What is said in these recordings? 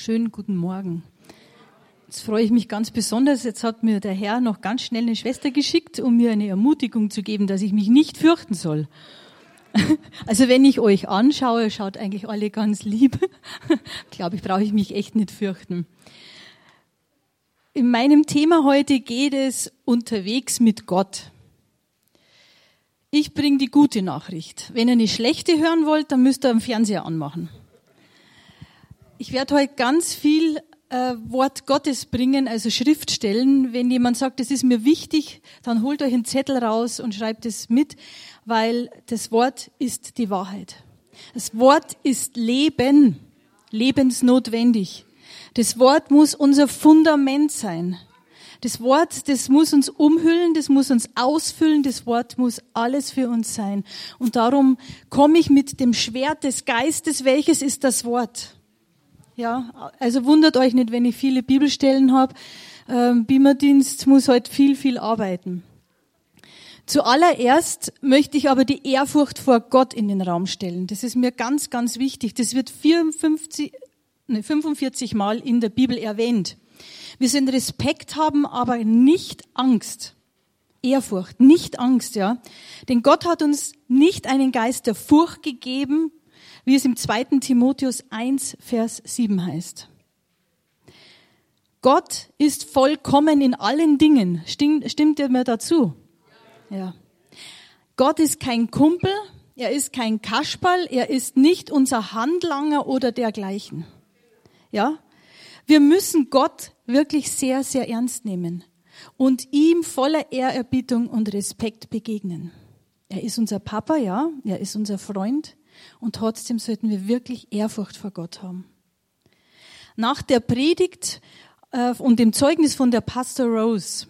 Schönen guten Morgen. Jetzt freue ich mich ganz besonders. Jetzt hat mir der Herr noch ganz schnell eine Schwester geschickt, um mir eine Ermutigung zu geben, dass ich mich nicht fürchten soll. Also wenn ich euch anschaue, schaut eigentlich alle ganz lieb. Glaube, ich brauche ich mich echt nicht fürchten. In meinem Thema heute geht es unterwegs mit Gott. Ich bringe die gute Nachricht. Wenn ihr eine schlechte hören wollt, dann müsst ihr am Fernseher anmachen. Ich werde heute ganz viel äh, Wort Gottes bringen, also Schriftstellen. Wenn jemand sagt, das ist mir wichtig, dann holt euch einen Zettel raus und schreibt es mit, weil das Wort ist die Wahrheit. Das Wort ist Leben, lebensnotwendig. Das Wort muss unser Fundament sein. Das Wort, das muss uns umhüllen, das muss uns ausfüllen, das Wort muss alles für uns sein. Und darum komme ich mit dem Schwert des Geistes, welches ist das Wort? Ja, also wundert euch nicht, wenn ich viele Bibelstellen habe. Ähm, Beamerdienst muss heute viel, viel arbeiten. Zuallererst möchte ich aber die Ehrfurcht vor Gott in den Raum stellen. Das ist mir ganz, ganz wichtig. Das wird 54, ne, 45 Mal in der Bibel erwähnt. Wir sollen Respekt haben, aber nicht Angst. Ehrfurcht, nicht Angst, ja. Denn Gott hat uns nicht einen Geist der Furcht gegeben, wie es im 2. Timotheus 1, Vers 7 heißt. Gott ist vollkommen in allen Dingen. Stimmt, ihr mir dazu? Ja. Gott ist kein Kumpel, er ist kein Kasperl, er ist nicht unser Handlanger oder dergleichen. Ja? Wir müssen Gott wirklich sehr, sehr ernst nehmen und ihm voller Ehrerbietung und Respekt begegnen. Er ist unser Papa, ja, er ist unser Freund, und trotzdem sollten wir wirklich Ehrfurcht vor Gott haben. Nach der Predigt äh, und dem Zeugnis von der Pastor Rose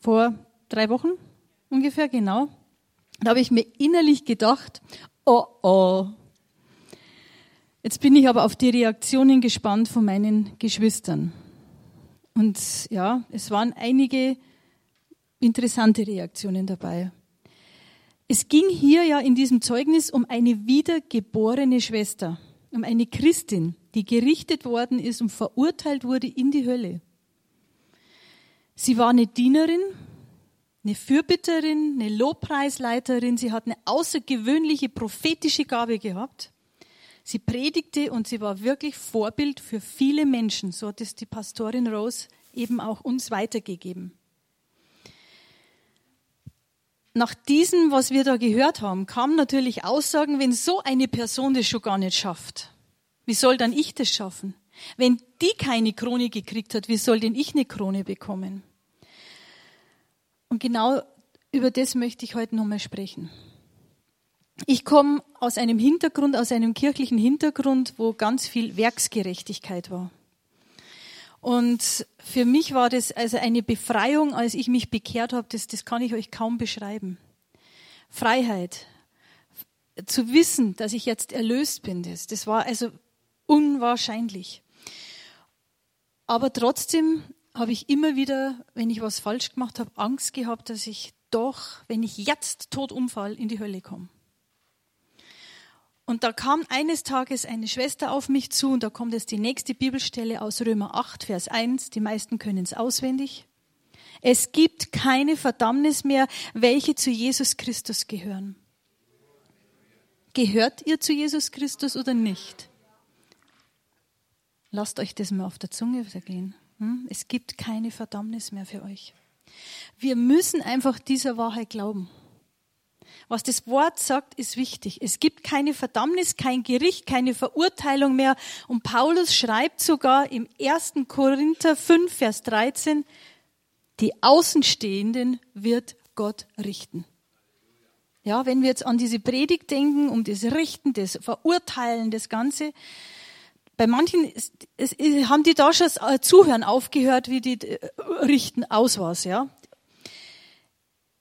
vor drei Wochen ungefähr, genau, da habe ich mir innerlich gedacht, oh oh. Jetzt bin ich aber auf die Reaktionen gespannt von meinen Geschwistern. Und ja, es waren einige interessante Reaktionen dabei. Es ging hier ja in diesem Zeugnis um eine wiedergeborene Schwester, um eine Christin, die gerichtet worden ist und verurteilt wurde in die Hölle. Sie war eine Dienerin, eine Fürbitterin, eine Lobpreisleiterin. Sie hat eine außergewöhnliche prophetische Gabe gehabt. Sie predigte und sie war wirklich Vorbild für viele Menschen. So hat es die Pastorin Rose eben auch uns weitergegeben nach diesem, was wir da gehört haben, kamen natürlich Aussagen, wenn so eine Person das schon gar nicht schafft, wie soll dann ich das schaffen? Wenn die keine Krone gekriegt hat, wie soll denn ich eine Krone bekommen? Und genau über das möchte ich heute nochmal sprechen. Ich komme aus einem Hintergrund, aus einem kirchlichen Hintergrund, wo ganz viel Werksgerechtigkeit war. Und für mich war das also eine Befreiung, als ich mich bekehrt habe, das, das kann ich euch kaum beschreiben. Freiheit, zu wissen, dass ich jetzt erlöst bin, das, das war also unwahrscheinlich. Aber trotzdem habe ich immer wieder, wenn ich was falsch gemacht habe, Angst gehabt, dass ich doch, wenn ich jetzt tot umfall, in die Hölle komme. Und da kam eines Tages eine Schwester auf mich zu und da kommt jetzt die nächste Bibelstelle aus Römer 8, Vers 1. Die meisten können es auswendig. Es gibt keine Verdammnis mehr, welche zu Jesus Christus gehören. Gehört ihr zu Jesus Christus oder nicht? Lasst euch das mal auf der Zunge vergehen. Hm? Es gibt keine Verdammnis mehr für euch. Wir müssen einfach dieser Wahrheit glauben. Was das Wort sagt, ist wichtig. Es gibt keine Verdammnis, kein Gericht, keine Verurteilung mehr. Und Paulus schreibt sogar im 1. Korinther 5, Vers 13, die Außenstehenden wird Gott richten. Ja, wenn wir jetzt an diese Predigt denken, um das Richten, das Verurteilen, das Ganze, bei manchen ist, ist, haben die da schon das Zuhören aufgehört, wie die äh, richten aus was, ja.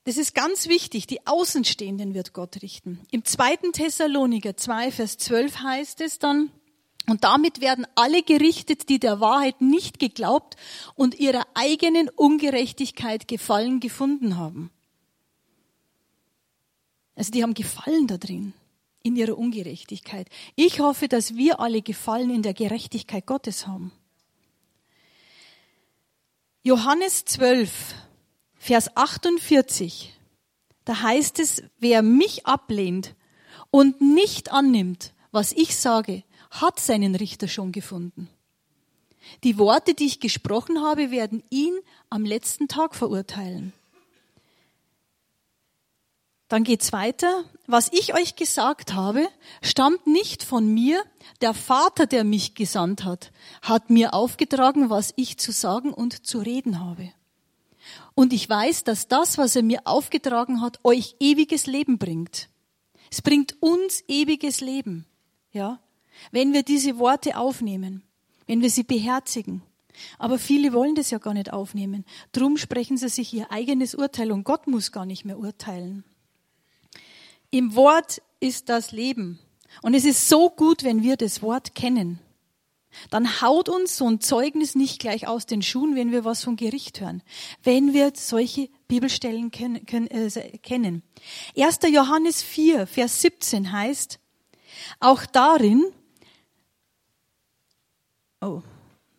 Das ist ganz wichtig. Die Außenstehenden wird Gott richten. Im zweiten Thessaloniker 2, Vers 12 heißt es dann, und damit werden alle gerichtet, die der Wahrheit nicht geglaubt und ihrer eigenen Ungerechtigkeit Gefallen gefunden haben. Also die haben Gefallen da drin. in ihrer Ungerechtigkeit. Ich hoffe, dass wir alle Gefallen in der Gerechtigkeit Gottes haben. Johannes 12, Vers 48, da heißt es, wer mich ablehnt und nicht annimmt, was ich sage, hat seinen Richter schon gefunden. Die Worte, die ich gesprochen habe, werden ihn am letzten Tag verurteilen. Dann geht's weiter. Was ich euch gesagt habe, stammt nicht von mir. Der Vater, der mich gesandt hat, hat mir aufgetragen, was ich zu sagen und zu reden habe. Und ich weiß, dass das, was er mir aufgetragen hat, euch ewiges Leben bringt. Es bringt uns ewiges Leben. Ja? Wenn wir diese Worte aufnehmen, wenn wir sie beherzigen. Aber viele wollen das ja gar nicht aufnehmen. Drum sprechen sie sich ihr eigenes Urteil und Gott muss gar nicht mehr urteilen. Im Wort ist das Leben. Und es ist so gut, wenn wir das Wort kennen. Dann haut uns so ein Zeugnis nicht gleich aus den Schuhen, wenn wir was vom Gericht hören. Wenn wir solche Bibelstellen äh, kennen. 1. Johannes 4, Vers 17 heißt, auch darin, oh,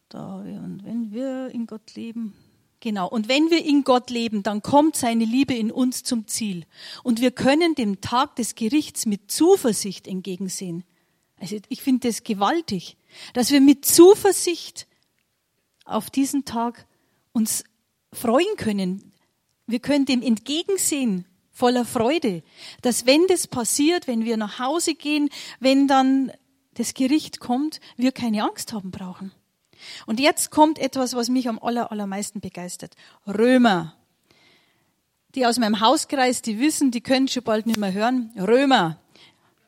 da, und wenn wir in Gott leben, Genau. Und wenn wir in Gott leben, dann kommt seine Liebe in uns zum Ziel. Und wir können dem Tag des Gerichts mit Zuversicht entgegensehen. Also ich finde das gewaltig, dass wir mit Zuversicht auf diesen Tag uns freuen können. Wir können dem entgegensehen voller Freude, dass wenn das passiert, wenn wir nach Hause gehen, wenn dann das Gericht kommt, wir keine Angst haben brauchen. Und jetzt kommt etwas, was mich am aller, allermeisten begeistert. Römer. Die aus meinem Hauskreis, die wissen, die können schon bald nicht mehr hören. Römer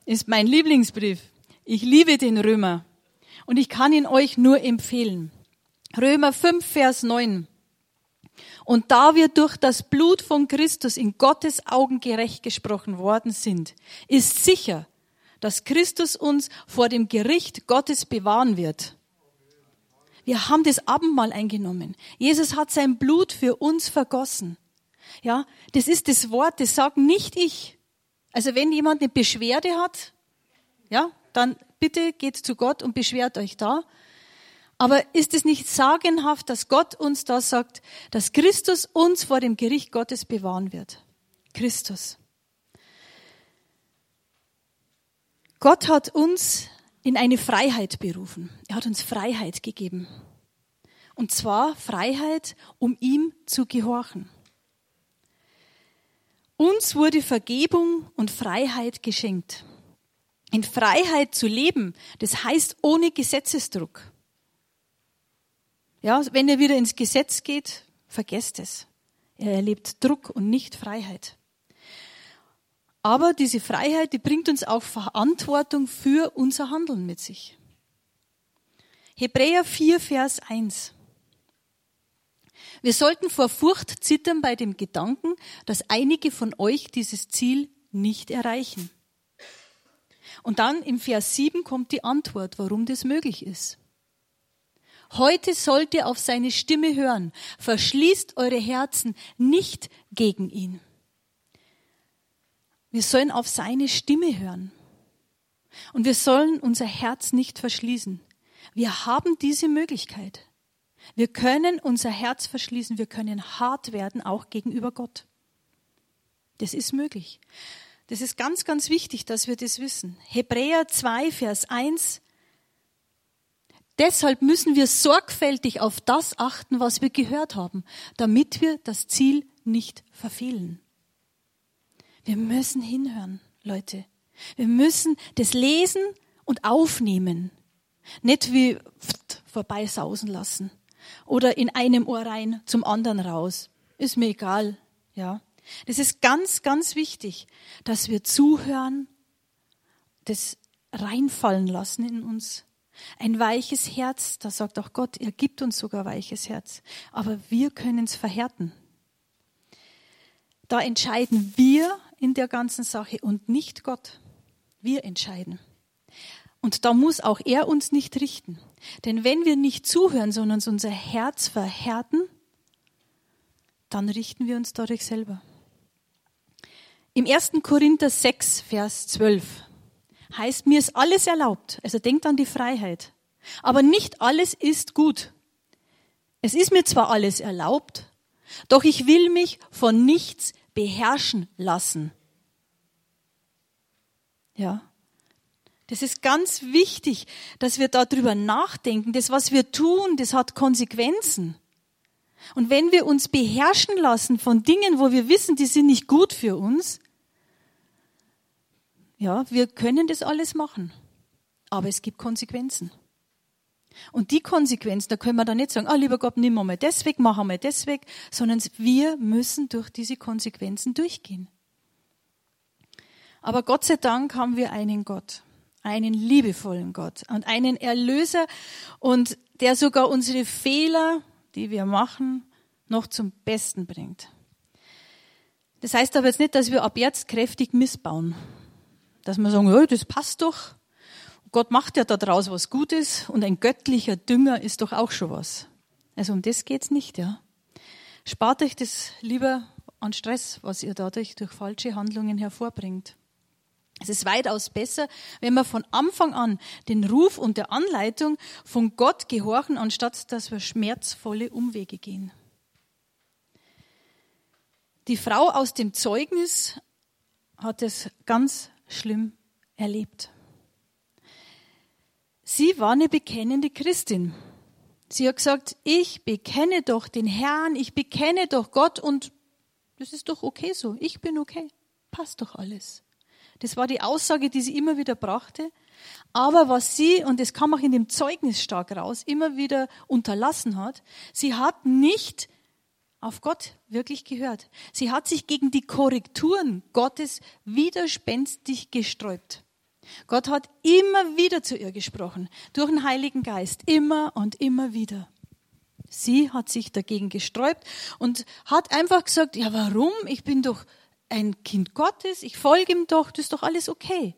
ist mein Lieblingsbrief. Ich liebe den Römer. Und ich kann ihn euch nur empfehlen. Römer 5, Vers 9. Und da wir durch das Blut von Christus in Gottes Augen gerecht gesprochen worden sind, ist sicher, dass Christus uns vor dem Gericht Gottes bewahren wird. Wir haben das Abendmahl eingenommen. Jesus hat sein Blut für uns vergossen. Ja, das ist das Wort, das sagt nicht ich. Also wenn jemand eine Beschwerde hat, ja, dann bitte geht zu Gott und beschwert euch da. Aber ist es nicht sagenhaft, dass Gott uns da sagt, dass Christus uns vor dem Gericht Gottes bewahren wird? Christus. Gott hat uns in eine Freiheit berufen. Er hat uns Freiheit gegeben. Und zwar Freiheit, um ihm zu gehorchen. Uns wurde Vergebung und Freiheit geschenkt. In Freiheit zu leben, das heißt ohne Gesetzesdruck. Ja, wenn er wieder ins Gesetz geht, vergesst es. Er erlebt Druck und nicht Freiheit. Aber diese Freiheit, die bringt uns auch Verantwortung für unser Handeln mit sich. Hebräer 4, Vers 1. Wir sollten vor Furcht zittern bei dem Gedanken, dass einige von euch dieses Ziel nicht erreichen. Und dann im Vers 7 kommt die Antwort, warum das möglich ist. Heute sollt ihr auf seine Stimme hören. Verschließt eure Herzen nicht gegen ihn. Wir sollen auf seine Stimme hören. Und wir sollen unser Herz nicht verschließen. Wir haben diese Möglichkeit. Wir können unser Herz verschließen, wir können hart werden, auch gegenüber Gott. Das ist möglich. Das ist ganz, ganz wichtig, dass wir das wissen. Hebräer 2, Vers 1. Deshalb müssen wir sorgfältig auf das achten, was wir gehört haben, damit wir das Ziel nicht verfehlen. Wir müssen hinhören, Leute. Wir müssen das lesen und aufnehmen. Nicht wie vorbeisausen lassen. Oder in einem Ohr rein, zum anderen raus. Ist mir egal, ja. Das ist ganz, ganz wichtig, dass wir zuhören, das reinfallen lassen in uns. Ein weiches Herz, da sagt auch Gott, er gibt uns sogar weiches Herz. Aber wir können es verhärten. Da entscheiden wir in der ganzen Sache und nicht Gott. Wir entscheiden. Und da muss auch er uns nicht richten. Denn wenn wir nicht zuhören, sondern unser Herz verhärten, dann richten wir uns dadurch selber. Im 1. Korinther 6, Vers 12. heißt, mir ist alles erlaubt. Also denkt an die Freiheit. Aber nicht alles ist gut. Es ist mir zwar alles erlaubt, doch ich will mich von nichts beherrschen lassen. Ja. Das ist ganz wichtig, dass wir darüber nachdenken. Das, was wir tun, das hat Konsequenzen. Und wenn wir uns beherrschen lassen von Dingen, wo wir wissen, die sind nicht gut für uns, ja, wir können das alles machen. Aber es gibt Konsequenzen. Und die Konsequenzen, da können wir dann nicht sagen, ah, lieber Gott, nimm mal das weg, mach mal das weg, sondern wir müssen durch diese Konsequenzen durchgehen. Aber Gott sei Dank haben wir einen Gott, einen liebevollen Gott und einen Erlöser und der sogar unsere Fehler, die wir machen, noch zum Besten bringt. Das heißt aber jetzt nicht, dass wir ab jetzt kräftig missbauen. Dass wir sagen, das passt doch. Gott macht ja daraus was Gutes und ein göttlicher Dünger ist doch auch schon was. Also um das geht's nicht, ja. Spart euch das lieber an Stress, was ihr dadurch durch falsche Handlungen hervorbringt. Es ist weitaus besser, wenn wir von Anfang an den Ruf und der Anleitung von Gott gehorchen, anstatt dass wir schmerzvolle Umwege gehen. Die Frau aus dem Zeugnis hat es ganz schlimm erlebt. Sie war eine bekennende Christin. Sie hat gesagt, ich bekenne doch den Herrn, ich bekenne doch Gott und das ist doch okay so. Ich bin okay. Passt doch alles. Das war die Aussage, die sie immer wieder brachte. Aber was sie, und das kam auch in dem Zeugnis stark raus, immer wieder unterlassen hat, sie hat nicht auf Gott wirklich gehört. Sie hat sich gegen die Korrekturen Gottes widerspenstig gesträubt. Gott hat immer wieder zu ihr gesprochen, durch den Heiligen Geist, immer und immer wieder. Sie hat sich dagegen gesträubt und hat einfach gesagt, ja warum? Ich bin doch ein Kind Gottes, ich folge ihm doch, das ist doch alles okay.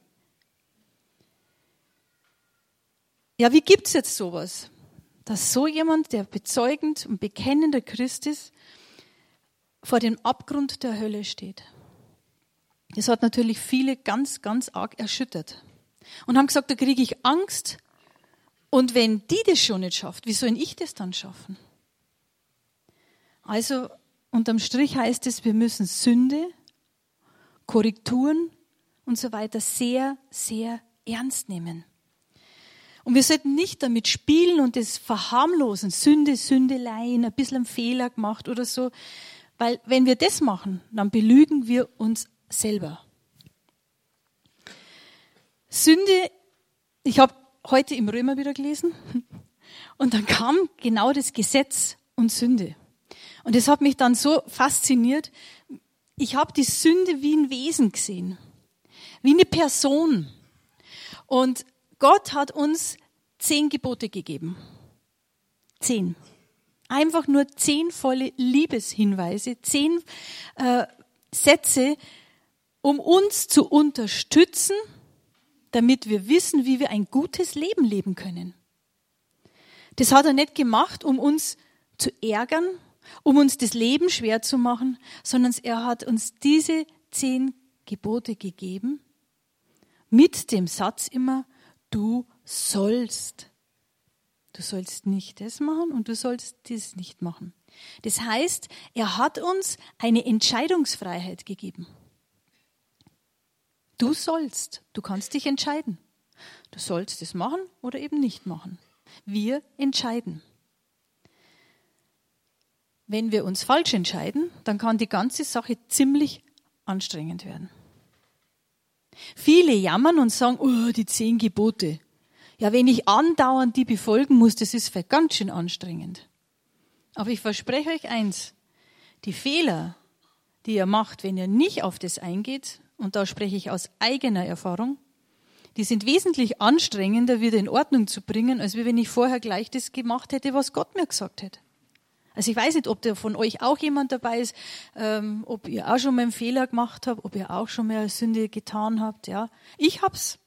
Ja, wie gibt's jetzt sowas? Dass so jemand, der bezeugend und bekennender Christ ist, vor dem Abgrund der Hölle steht. Das hat natürlich viele ganz, ganz arg erschüttert. Und haben gesagt, da kriege ich Angst. Und wenn die das schon nicht schafft, wie soll ich das dann schaffen? Also unterm Strich heißt es, wir müssen Sünde, Korrekturen und so weiter sehr, sehr ernst nehmen. Und wir sollten nicht damit spielen und das verharmlosen, Sünde, Sündeleien, ein bisschen einen Fehler gemacht oder so. Weil wenn wir das machen, dann belügen wir uns selber. Sünde, ich habe heute im Römer wieder gelesen und dann kam genau das Gesetz und Sünde. Und das hat mich dann so fasziniert. Ich habe die Sünde wie ein Wesen gesehen, wie eine Person. Und Gott hat uns zehn Gebote gegeben. Zehn. Einfach nur zehn volle Liebeshinweise, zehn äh, Sätze, um uns zu unterstützen, damit wir wissen, wie wir ein gutes Leben leben können. Das hat er nicht gemacht, um uns zu ärgern, um uns das Leben schwer zu machen, sondern er hat uns diese zehn Gebote gegeben mit dem Satz immer, du sollst. Du sollst nicht das machen und du sollst das nicht machen. Das heißt, er hat uns eine Entscheidungsfreiheit gegeben. Du sollst, du kannst dich entscheiden. Du sollst es machen oder eben nicht machen. Wir entscheiden. Wenn wir uns falsch entscheiden, dann kann die ganze Sache ziemlich anstrengend werden. Viele jammern und sagen, oh, die zehn Gebote. Ja, wenn ich andauernd die befolgen muss, das ist ganz schön anstrengend. Aber ich verspreche euch eins, die Fehler, die ihr macht, wenn ihr nicht auf das eingeht, und da spreche ich aus eigener Erfahrung, die sind wesentlich anstrengender wieder in Ordnung zu bringen, als wenn ich vorher gleich das gemacht hätte, was Gott mir gesagt hätte. Also ich weiß nicht, ob da von euch auch jemand dabei ist, ähm, ob ihr auch schon mal einen Fehler gemacht habt, ob ihr auch schon mal Sünde getan habt. Ja, ich hab's.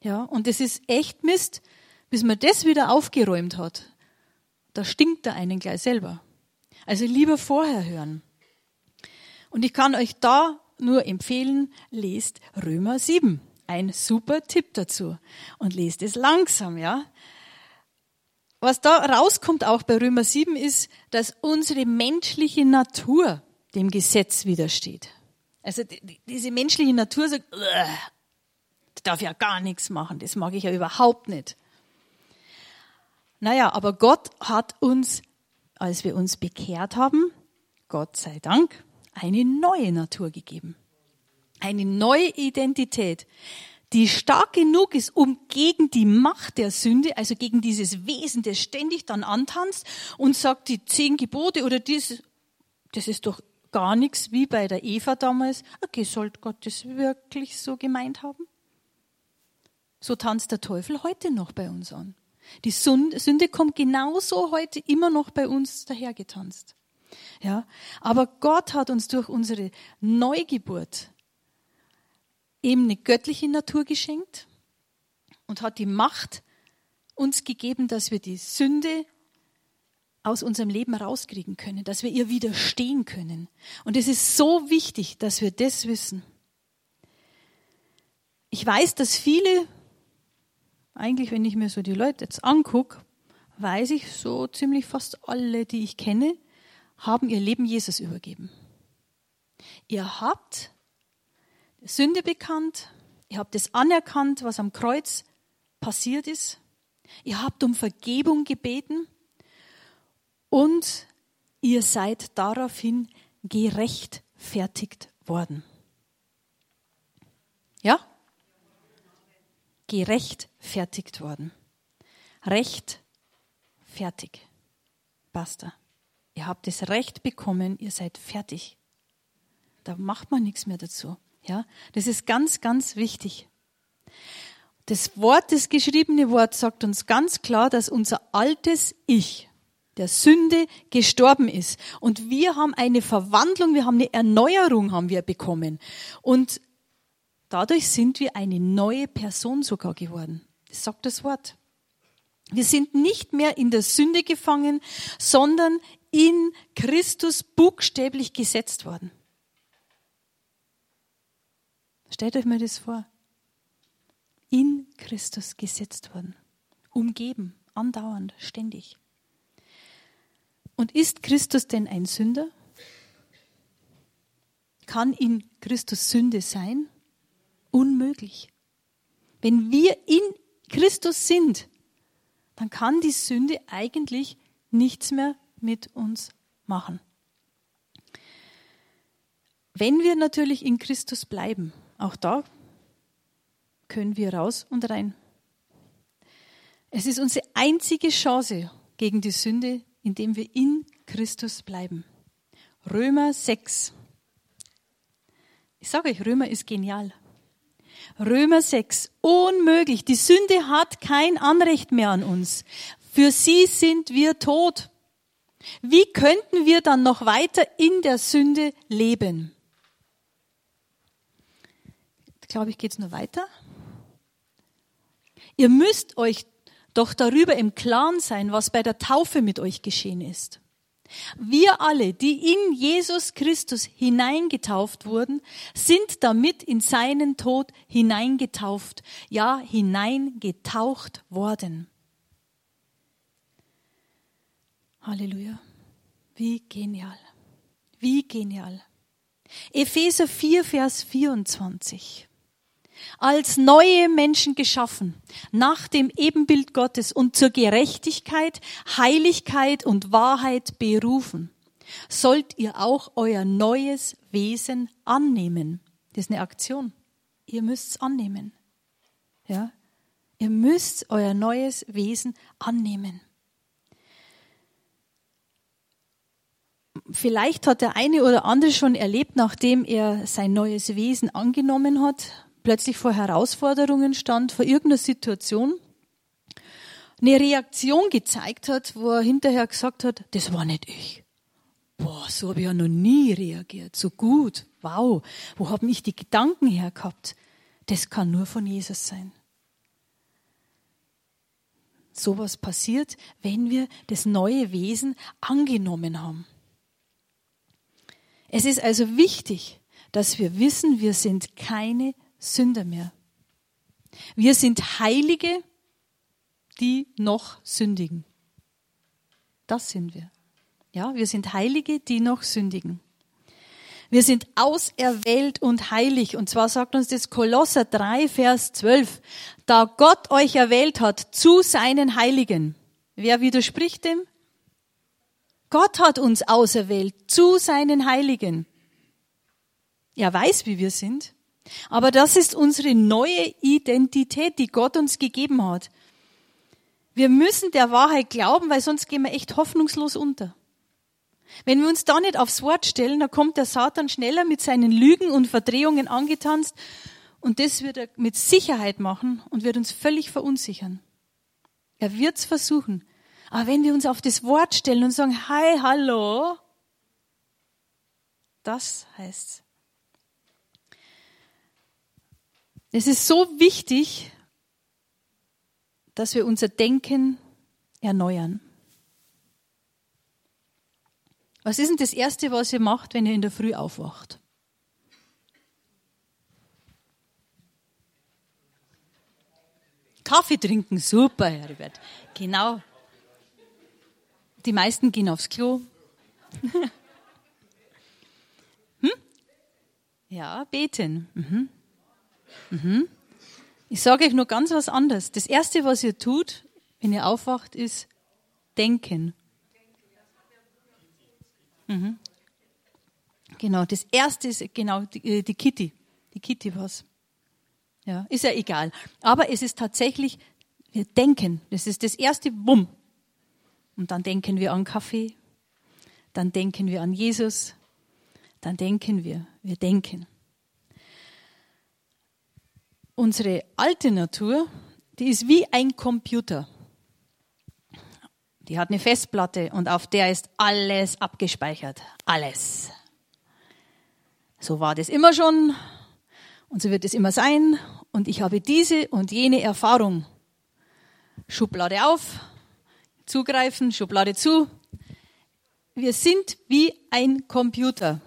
Ja, und es ist echt Mist, bis man das wieder aufgeräumt hat. Da stinkt da einen gleich selber. Also lieber vorher hören. Und ich kann euch da nur empfehlen, lest Römer 7. ein super Tipp dazu. Und lest es langsam, ja. Was da rauskommt auch bei Römer 7 ist, dass unsere menschliche Natur dem Gesetz widersteht. Also diese menschliche Natur sagt, ich darf ja gar nichts machen, das mag ich ja überhaupt nicht. Naja, aber Gott hat uns, als wir uns bekehrt haben, Gott sei Dank, eine neue Natur gegeben. Eine neue Identität, die stark genug ist, um gegen die Macht der Sünde, also gegen dieses Wesen, das ständig dann antanzt und sagt, die zehn Gebote oder dies, das ist doch gar nichts wie bei der Eva damals. Okay, sollte Gott das wirklich so gemeint haben? So tanzt der Teufel heute noch bei uns an. Die Sünde kommt genauso heute immer noch bei uns dahergetanzt. Ja, aber Gott hat uns durch unsere Neugeburt eben eine göttliche Natur geschenkt und hat die Macht uns gegeben, dass wir die Sünde aus unserem Leben rauskriegen können, dass wir ihr widerstehen können. Und es ist so wichtig, dass wir das wissen. Ich weiß, dass viele, eigentlich wenn ich mir so die Leute jetzt angucke, weiß ich so ziemlich fast alle, die ich kenne, haben ihr Leben Jesus übergeben. Ihr habt Sünde bekannt, ihr habt es anerkannt, was am Kreuz passiert ist, ihr habt um Vergebung gebeten und ihr seid daraufhin gerechtfertigt worden. Ja? Gerechtfertigt worden. Recht fertig. Basta. Ihr habt das Recht bekommen, ihr seid fertig. Da macht man nichts mehr dazu. Ja, das ist ganz, ganz wichtig. Das Wort, das geschriebene Wort sagt uns ganz klar, dass unser altes Ich, der Sünde gestorben ist. Und wir haben eine Verwandlung, wir haben eine Erneuerung haben wir bekommen. Und dadurch sind wir eine neue Person sogar geworden. Das sagt das Wort. Wir sind nicht mehr in der Sünde gefangen, sondern in Christus buchstäblich gesetzt worden. Stellt euch mal das vor. In Christus gesetzt worden. Umgeben, andauernd, ständig. Und ist Christus denn ein Sünder? Kann in Christus Sünde sein? Unmöglich. Wenn wir in Christus sind, dann kann die Sünde eigentlich nichts mehr mit uns machen. Wenn wir natürlich in Christus bleiben, auch da können wir raus und rein. Es ist unsere einzige Chance gegen die Sünde, indem wir in Christus bleiben. Römer 6. Ich sage euch, Römer ist genial. Römer 6. Unmöglich. Die Sünde hat kein Anrecht mehr an uns. Für sie sind wir tot. Wie könnten wir dann noch weiter in der Sünde leben? Glaube ich, geht es nur weiter. Ihr müsst euch doch darüber im Klaren sein, was bei der Taufe mit euch geschehen ist. Wir alle, die in Jesus Christus hineingetauft wurden, sind damit in seinen Tod hineingetauft, ja hineingetaucht worden. Halleluja. Wie genial. Wie genial. Epheser 4, Vers 24. Als neue Menschen geschaffen, nach dem Ebenbild Gottes und zur Gerechtigkeit, Heiligkeit und Wahrheit berufen, sollt ihr auch euer neues Wesen annehmen. Das ist eine Aktion. Ihr müsst es annehmen. Ja? Ihr müsst euer neues Wesen annehmen. Vielleicht hat der eine oder andere schon erlebt, nachdem er sein neues Wesen angenommen hat, plötzlich vor Herausforderungen stand, vor irgendeiner Situation, eine Reaktion gezeigt hat, wo er hinterher gesagt hat, das war nicht ich. Boah, so habe ich ja noch nie reagiert. So gut. Wow. Wo haben ich die Gedanken her gehabt? Das kann nur von Jesus sein. Sowas passiert, wenn wir das neue Wesen angenommen haben. Es ist also wichtig, dass wir wissen, wir sind keine Sünder mehr. Wir sind Heilige, die noch sündigen. Das sind wir. Ja, wir sind Heilige, die noch sündigen. Wir sind auserwählt und heilig. Und zwar sagt uns das Kolosser 3, Vers 12. Da Gott euch erwählt hat zu seinen Heiligen. Wer widerspricht dem? Gott hat uns auserwählt zu seinen Heiligen. Er weiß, wie wir sind. Aber das ist unsere neue Identität, die Gott uns gegeben hat. Wir müssen der Wahrheit glauben, weil sonst gehen wir echt hoffnungslos unter. Wenn wir uns da nicht aufs Wort stellen, dann kommt der Satan schneller mit seinen Lügen und Verdrehungen angetanzt und das wird er mit Sicherheit machen und wird uns völlig verunsichern. Er wird's versuchen. Aber wenn wir uns auf das Wort stellen und sagen, hi, hallo, das heißt's. Es ist so wichtig, dass wir unser Denken erneuern. Was ist denn das Erste, was ihr macht, wenn ihr in der Früh aufwacht? Kaffee trinken, super, Herbert. Genau. Die meisten gehen aufs Klo. hm? Ja, beten. Mhm. Mhm. Ich sage euch nur ganz was anderes. Das Erste, was ihr tut, wenn ihr aufwacht, ist denken. Mhm. Genau, das erste ist genau die, äh, die Kitty. Die Kitty was. Ja, ist ja egal. Aber es ist tatsächlich, wir denken. Das ist das erste Bumm. Und dann denken wir an Kaffee. Dann denken wir an Jesus. Dann denken wir, wir denken. Unsere alte Natur, die ist wie ein Computer. Die hat eine Festplatte und auf der ist alles abgespeichert. Alles. So war das immer schon und so wird es immer sein. Und ich habe diese und jene Erfahrung. Schublade auf, zugreifen, Schublade zu. Wir sind wie ein Computer.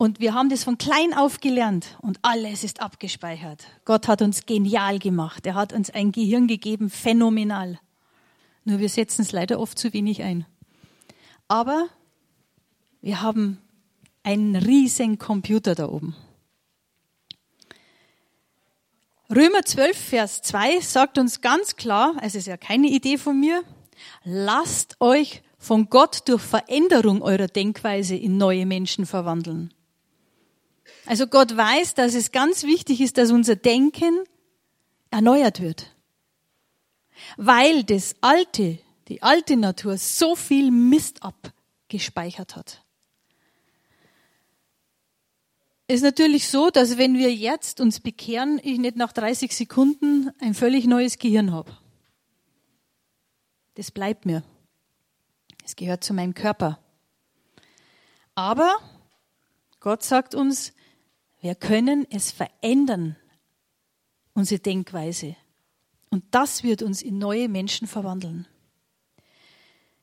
Und wir haben das von klein auf gelernt und alles ist abgespeichert. Gott hat uns genial gemacht. Er hat uns ein Gehirn gegeben, phänomenal. Nur wir setzen es leider oft zu wenig ein. Aber wir haben einen riesen Computer da oben. Römer 12, Vers 2 sagt uns ganz klar, es ist ja keine Idee von mir, lasst euch von Gott durch Veränderung eurer Denkweise in neue Menschen verwandeln. Also Gott weiß, dass es ganz wichtig ist, dass unser Denken erneuert wird weil das alte, die alte Natur so viel Mist abgespeichert hat. Ist natürlich so, dass wenn wir jetzt uns bekehren, ich nicht nach 30 Sekunden ein völlig neues Gehirn habe. Das bleibt mir. Es gehört zu meinem Körper. Aber Gott sagt uns, wir können es verändern, unsere Denkweise. Und das wird uns in neue Menschen verwandeln.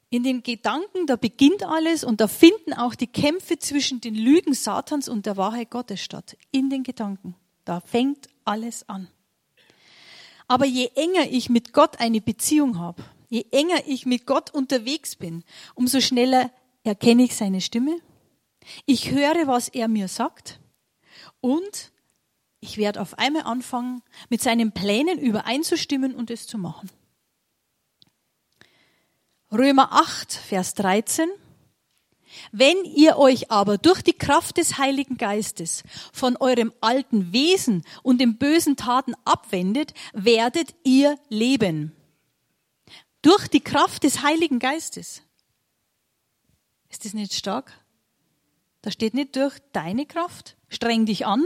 In den Gedanken, da beginnt alles und da finden auch die Kämpfe zwischen den Lügen Satans und der Wahrheit Gottes statt. In den Gedanken. Da fängt alles an. Aber je enger ich mit Gott eine Beziehung habe, je enger ich mit Gott unterwegs bin, umso schneller erkenne ich seine Stimme. Ich höre, was er mir sagt und ich werde auf einmal anfangen, mit seinen Plänen übereinzustimmen und es zu machen. Römer 8, Vers 13. Wenn ihr euch aber durch die Kraft des Heiligen Geistes von eurem alten Wesen und den bösen Taten abwendet, werdet ihr leben. Durch die Kraft des Heiligen Geistes. Ist das nicht stark? Da steht nicht durch deine Kraft, streng dich an,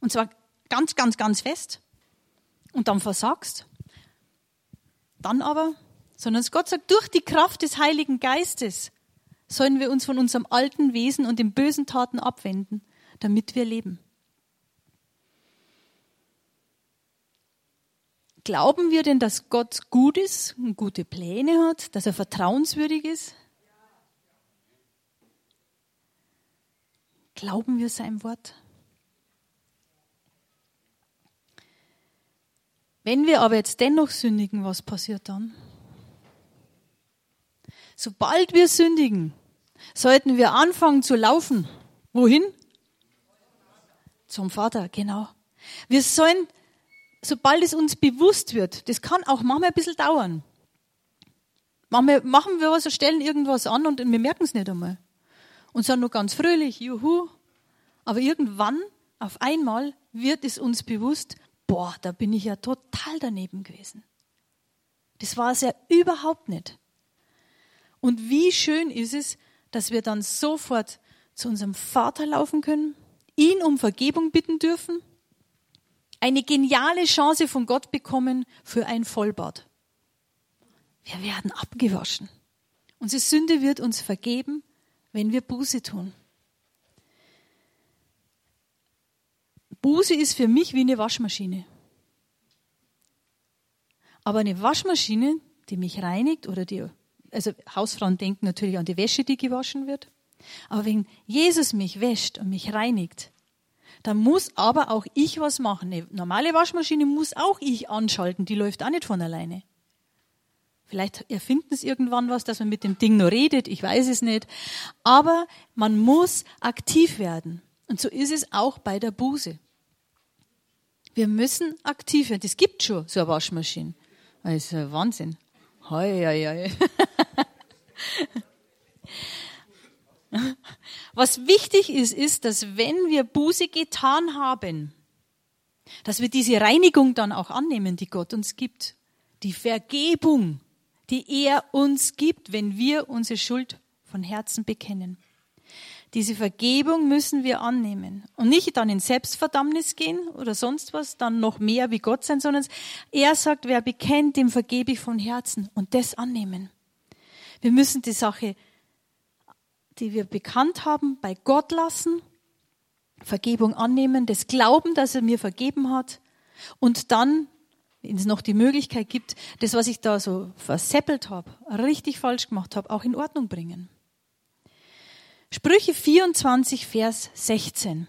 und zwar ganz, ganz, ganz fest. Und dann versagst. Dann aber, sondern Gott sagt, durch die Kraft des Heiligen Geistes sollen wir uns von unserem alten Wesen und den bösen Taten abwenden, damit wir leben. Glauben wir denn, dass Gott gut ist und gute Pläne hat, dass er vertrauenswürdig ist? Glauben wir sein Wort? Wenn wir aber jetzt dennoch sündigen, was passiert dann? Sobald wir sündigen, sollten wir anfangen zu laufen. Wohin? Zum Vater, genau. Wir sollen, sobald es uns bewusst wird, das kann auch manchmal ein bisschen dauern. Machen wir was, stellen irgendwas an und wir merken es nicht einmal. Und sind nur ganz fröhlich, juhu. Aber irgendwann, auf einmal, wird es uns bewusst, boah, da bin ich ja total daneben gewesen. Das war es ja überhaupt nicht. Und wie schön ist es, dass wir dann sofort zu unserem Vater laufen können, ihn um Vergebung bitten dürfen, eine geniale Chance von Gott bekommen für ein Vollbad. Wir werden abgewaschen. Unsere Sünde wird uns vergeben, wenn wir Buße tun. Buße ist für mich wie eine Waschmaschine. Aber eine Waschmaschine, die mich reinigt oder die, also Hausfrauen denken natürlich an die Wäsche, die gewaschen wird. Aber wenn Jesus mich wäscht und mich reinigt, dann muss aber auch ich was machen. Eine normale Waschmaschine muss auch ich anschalten, die läuft auch nicht von alleine. Vielleicht erfinden sie irgendwann was, dass man mit dem Ding nur redet, ich weiß es nicht. Aber man muss aktiv werden. Und so ist es auch bei der Buße. Wir müssen aktiv werden. Das gibt schon, so eine Waschmaschine. Das ist ein Wahnsinn. Hei, hei, hei. Was wichtig ist, ist, dass wenn wir Buße getan haben, dass wir diese Reinigung dann auch annehmen, die Gott uns gibt. Die Vergebung, die er uns gibt, wenn wir unsere Schuld von Herzen bekennen. Diese Vergebung müssen wir annehmen und nicht dann in Selbstverdammnis gehen oder sonst was, dann noch mehr wie Gott sein, sondern er sagt, wer bekennt, dem vergebe ich von Herzen und das annehmen. Wir müssen die Sache, die wir bekannt haben, bei Gott lassen, Vergebung annehmen, das Glauben, dass er mir vergeben hat und dann, wenn es noch die Möglichkeit gibt, das, was ich da so verseppelt habe, richtig falsch gemacht habe, auch in Ordnung bringen. Sprüche 24, Vers 16.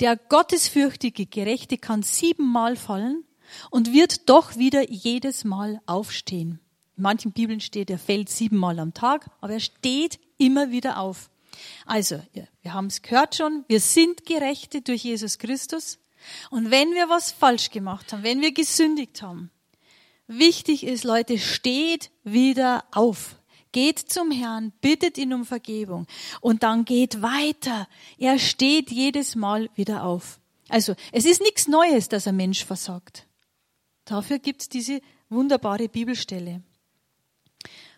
Der gottesfürchtige Gerechte kann siebenmal fallen und wird doch wieder jedes Mal aufstehen. In manchen Bibeln steht, er fällt siebenmal am Tag, aber er steht immer wieder auf. Also, wir haben es gehört schon, wir sind Gerechte durch Jesus Christus. Und wenn wir was falsch gemacht haben, wenn wir gesündigt haben, wichtig ist, Leute, steht wieder auf. Geht zum Herrn, bittet ihn um Vergebung und dann geht weiter. Er steht jedes Mal wieder auf. Also es ist nichts Neues, dass ein Mensch versagt. Dafür gibt es diese wunderbare Bibelstelle.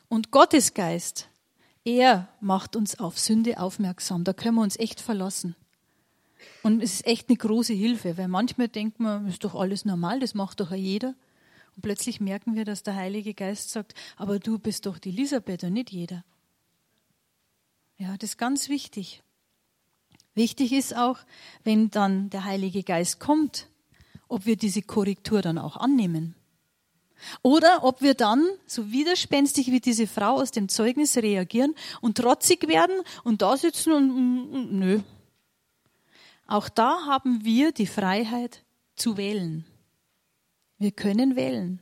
Und Gottes Geist, er macht uns auf Sünde aufmerksam. Da können wir uns echt verlassen. Und es ist echt eine große Hilfe, weil manchmal denkt man, ist doch alles normal, das macht doch jeder. Und plötzlich merken wir, dass der Heilige Geist sagt, aber du bist doch die Elisabeth und nicht jeder. Ja, das ist ganz wichtig. Wichtig ist auch, wenn dann der Heilige Geist kommt, ob wir diese Korrektur dann auch annehmen. Oder ob wir dann so widerspenstig wie diese Frau aus dem Zeugnis reagieren und trotzig werden und da sitzen und, nö. Auch da haben wir die Freiheit zu wählen. Wir können wählen.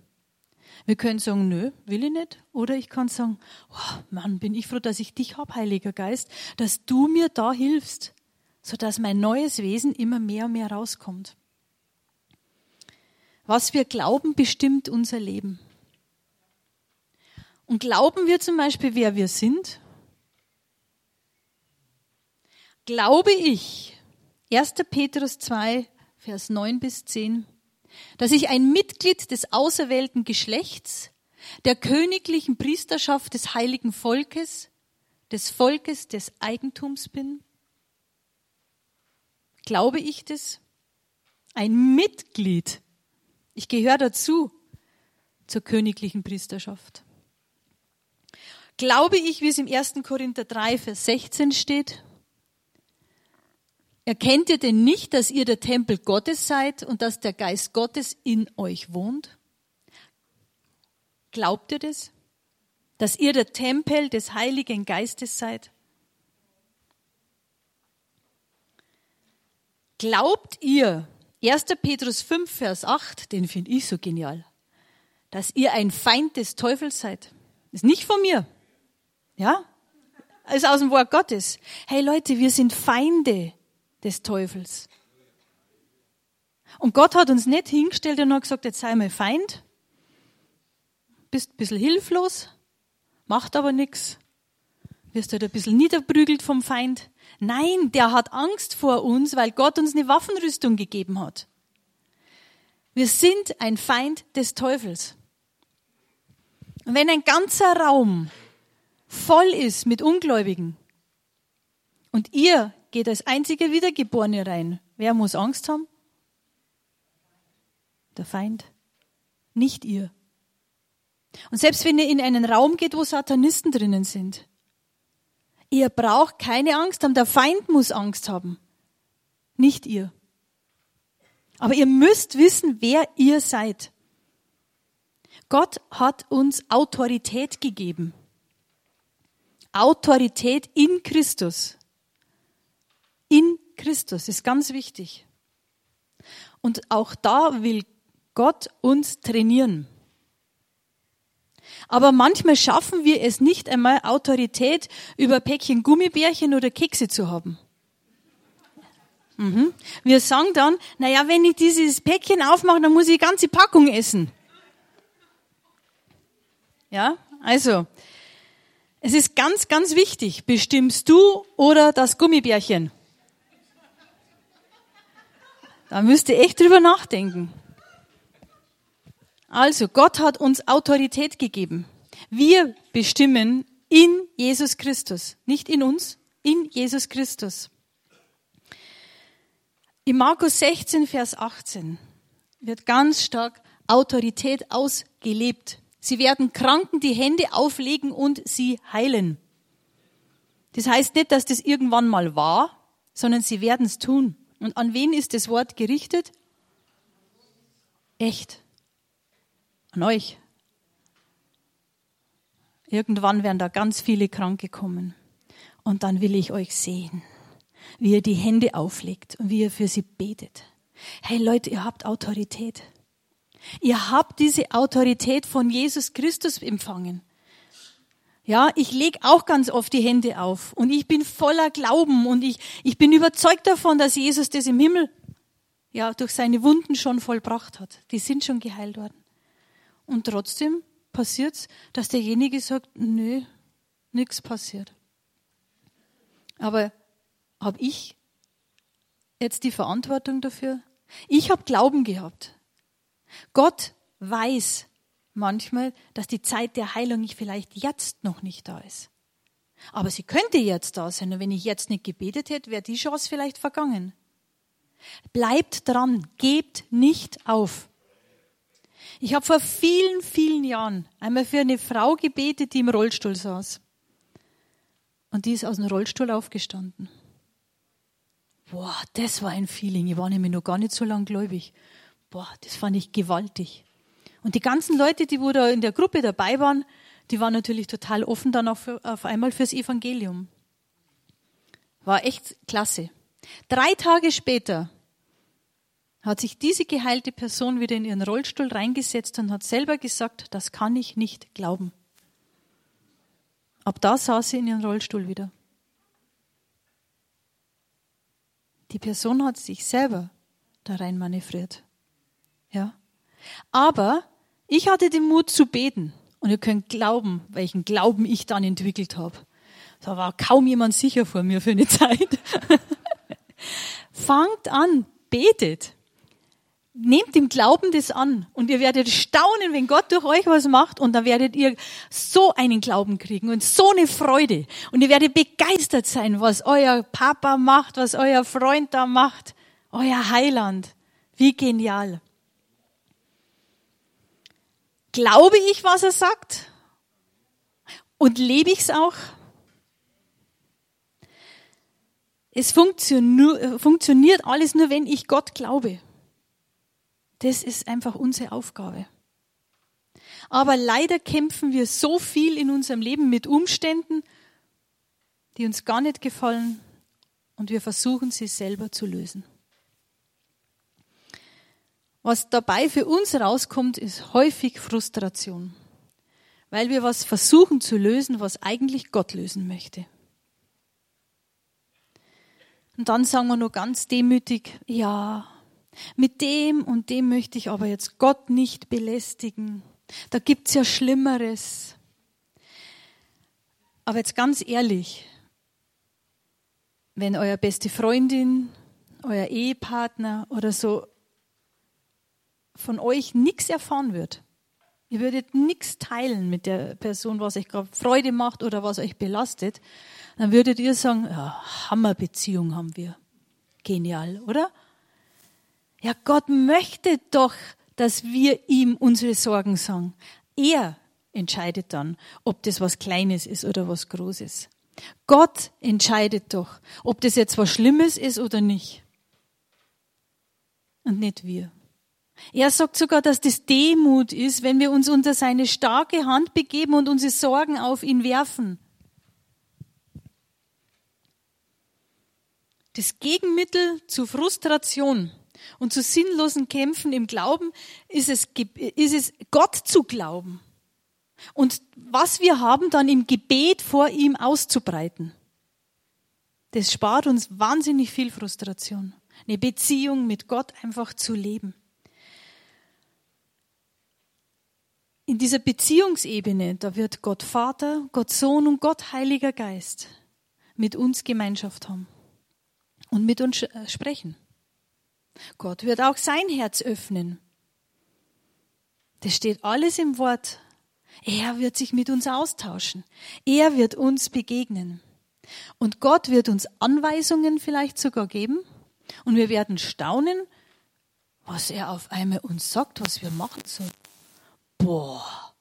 Wir können sagen, nö, will ich nicht. Oder ich kann sagen, oh Mann, bin ich froh, dass ich dich hab, Heiliger Geist, dass du mir da hilfst, sodass mein neues Wesen immer mehr und mehr rauskommt. Was wir glauben, bestimmt unser Leben. Und glauben wir zum Beispiel, wer wir sind? Glaube ich, 1. Petrus 2, Vers 9 bis 10, dass ich ein Mitglied des auserwählten Geschlechts, der königlichen Priesterschaft des heiligen Volkes, des Volkes des Eigentums bin? Glaube ich das? Ein Mitglied. Ich gehöre dazu, zur königlichen Priesterschaft. Glaube ich, wie es im 1. Korinther 3, Vers 16 steht? Erkennt ihr denn nicht, dass ihr der Tempel Gottes seid und dass der Geist Gottes in euch wohnt? Glaubt ihr das? Dass ihr der Tempel des Heiligen Geistes seid? Glaubt ihr, 1. Petrus 5, Vers 8, den finde ich so genial. Dass ihr ein Feind des Teufels seid. Ist nicht von mir. Ja? Ist aus dem Wort Gottes. Hey Leute, wir sind Feinde des Teufels. Und Gott hat uns nicht hingestellt und hat gesagt, jetzt sei mal Feind. Bist ein bisschen hilflos, macht aber nichts. Wirst halt ein bisschen niederprügelt vom Feind. Nein, der hat Angst vor uns, weil Gott uns eine Waffenrüstung gegeben hat. Wir sind ein Feind des Teufels. Und wenn ein ganzer Raum voll ist mit Ungläubigen und ihr geht als einzige Wiedergeborene rein, wer muss Angst haben? Der Feind, nicht ihr. Und selbst wenn ihr in einen Raum geht, wo Satanisten drinnen sind, Ihr braucht keine Angst haben. Der Feind muss Angst haben. Nicht ihr. Aber ihr müsst wissen, wer ihr seid. Gott hat uns Autorität gegeben. Autorität in Christus. In Christus ist ganz wichtig. Und auch da will Gott uns trainieren. Aber manchmal schaffen wir es nicht einmal, Autorität über Päckchen Gummibärchen oder Kekse zu haben. Mhm. Wir sagen dann, naja, wenn ich dieses Päckchen aufmache, dann muss ich die ganze Packung essen. Ja, also, es ist ganz, ganz wichtig, bestimmst du oder das Gummibärchen? Da müsst ihr echt drüber nachdenken. Also, Gott hat uns Autorität gegeben. Wir bestimmen in Jesus Christus, nicht in uns, in Jesus Christus. In Markus 16, Vers 18 wird ganz stark Autorität ausgelebt. Sie werden Kranken die Hände auflegen und sie heilen. Das heißt nicht, dass das irgendwann mal war, sondern sie werden es tun. Und an wen ist das Wort gerichtet? Echt an euch. Irgendwann werden da ganz viele Kranke kommen. Und dann will ich euch sehen, wie ihr die Hände auflegt und wie ihr für sie betet. Hey Leute, ihr habt Autorität. Ihr habt diese Autorität von Jesus Christus empfangen. Ja, ich lege auch ganz oft die Hände auf und ich bin voller Glauben und ich, ich bin überzeugt davon, dass Jesus das im Himmel ja durch seine Wunden schon vollbracht hat. Die sind schon geheilt worden. Und trotzdem passiert es, dass derjenige sagt, nö, nichts passiert. Aber habe ich jetzt die Verantwortung dafür? Ich habe Glauben gehabt. Gott weiß manchmal, dass die Zeit der Heilung vielleicht jetzt noch nicht da ist. Aber sie könnte jetzt da sein. Und wenn ich jetzt nicht gebetet hätte, wäre die Chance vielleicht vergangen. Bleibt dran, gebt nicht auf. Ich habe vor vielen, vielen Jahren einmal für eine Frau gebetet, die im Rollstuhl saß. Und die ist aus dem Rollstuhl aufgestanden. Boah, das war ein Feeling. Ich war nämlich noch gar nicht so lang gläubig. Boah, das fand ich gewaltig. Und die ganzen Leute, die wo da in der Gruppe dabei waren, die waren natürlich total offen dann auch für, auf einmal fürs Evangelium. War echt klasse. Drei Tage später hat sich diese geheilte Person wieder in ihren Rollstuhl reingesetzt und hat selber gesagt, das kann ich nicht glauben. Ab da saß sie in ihren Rollstuhl wieder. Die Person hat sich selber da rein manövriert. Ja. Aber ich hatte den Mut zu beten. Und ihr könnt glauben, welchen Glauben ich dann entwickelt habe. Da war kaum jemand sicher vor mir für eine Zeit. Fangt an, betet. Nehmt im Glauben das an und ihr werdet staunen, wenn Gott durch euch was macht und dann werdet ihr so einen Glauben kriegen und so eine Freude und ihr werdet begeistert sein, was euer Papa macht, was euer Freund da macht, euer Heiland. Wie genial. Glaube ich, was er sagt? Und lebe ich es auch? Es funktioniert alles nur, wenn ich Gott glaube. Das ist einfach unsere Aufgabe. Aber leider kämpfen wir so viel in unserem Leben mit Umständen, die uns gar nicht gefallen und wir versuchen sie selber zu lösen. Was dabei für uns rauskommt, ist häufig Frustration, weil wir was versuchen zu lösen, was eigentlich Gott lösen möchte. Und dann sagen wir nur ganz demütig, ja, mit dem und dem möchte ich aber jetzt Gott nicht belästigen. Da gibt's ja Schlimmeres. Aber jetzt ganz ehrlich, wenn euer beste Freundin, euer Ehepartner oder so von euch nichts erfahren wird, ihr würdet nichts teilen mit der Person, was euch gerade Freude macht oder was euch belastet, dann würdet ihr sagen, ja, Hammerbeziehung haben wir. Genial, oder? Ja, Gott möchte doch, dass wir ihm unsere Sorgen sagen. Er entscheidet dann, ob das was Kleines ist oder was Großes. Gott entscheidet doch, ob das jetzt was Schlimmes ist oder nicht. Und nicht wir. Er sagt sogar, dass das Demut ist, wenn wir uns unter seine starke Hand begeben und unsere Sorgen auf ihn werfen. Das Gegenmittel zu Frustration und zu sinnlosen Kämpfen im Glauben ist es, ist es Gott zu glauben und was wir haben, dann im Gebet vor ihm auszubreiten. Das spart uns wahnsinnig viel Frustration. Eine Beziehung mit Gott einfach zu leben. In dieser Beziehungsebene, da wird Gott Vater, Gott Sohn und Gott Heiliger Geist mit uns Gemeinschaft haben und mit uns äh, sprechen. Gott wird auch sein Herz öffnen. Das steht alles im Wort. Er wird sich mit uns austauschen. Er wird uns begegnen. Und Gott wird uns Anweisungen vielleicht sogar geben. Und wir werden staunen, was er auf einmal uns sagt, was wir machen sollen. Boah,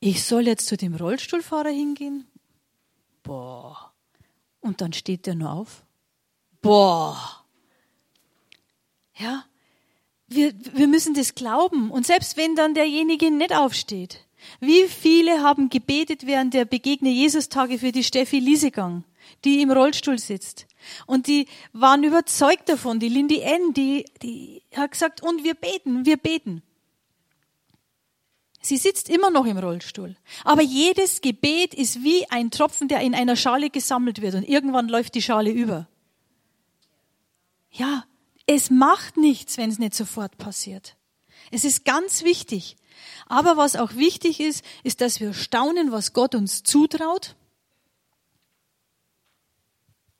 ich soll jetzt zu dem Rollstuhlfahrer hingehen? Boah. Und dann steht er nur auf boah. Ja, wir, wir müssen das glauben. Und selbst wenn dann derjenige nicht aufsteht. Wie viele haben gebetet während der Begegne Jesus-Tage für die Steffi Liesegang, die im Rollstuhl sitzt. Und die waren überzeugt davon, die Lindy N, die, die hat gesagt, und wir beten, wir beten. Sie sitzt immer noch im Rollstuhl. Aber jedes Gebet ist wie ein Tropfen, der in einer Schale gesammelt wird und irgendwann läuft die Schale über. Ja, es macht nichts, wenn es nicht sofort passiert. Es ist ganz wichtig. Aber was auch wichtig ist, ist, dass wir staunen, was Gott uns zutraut.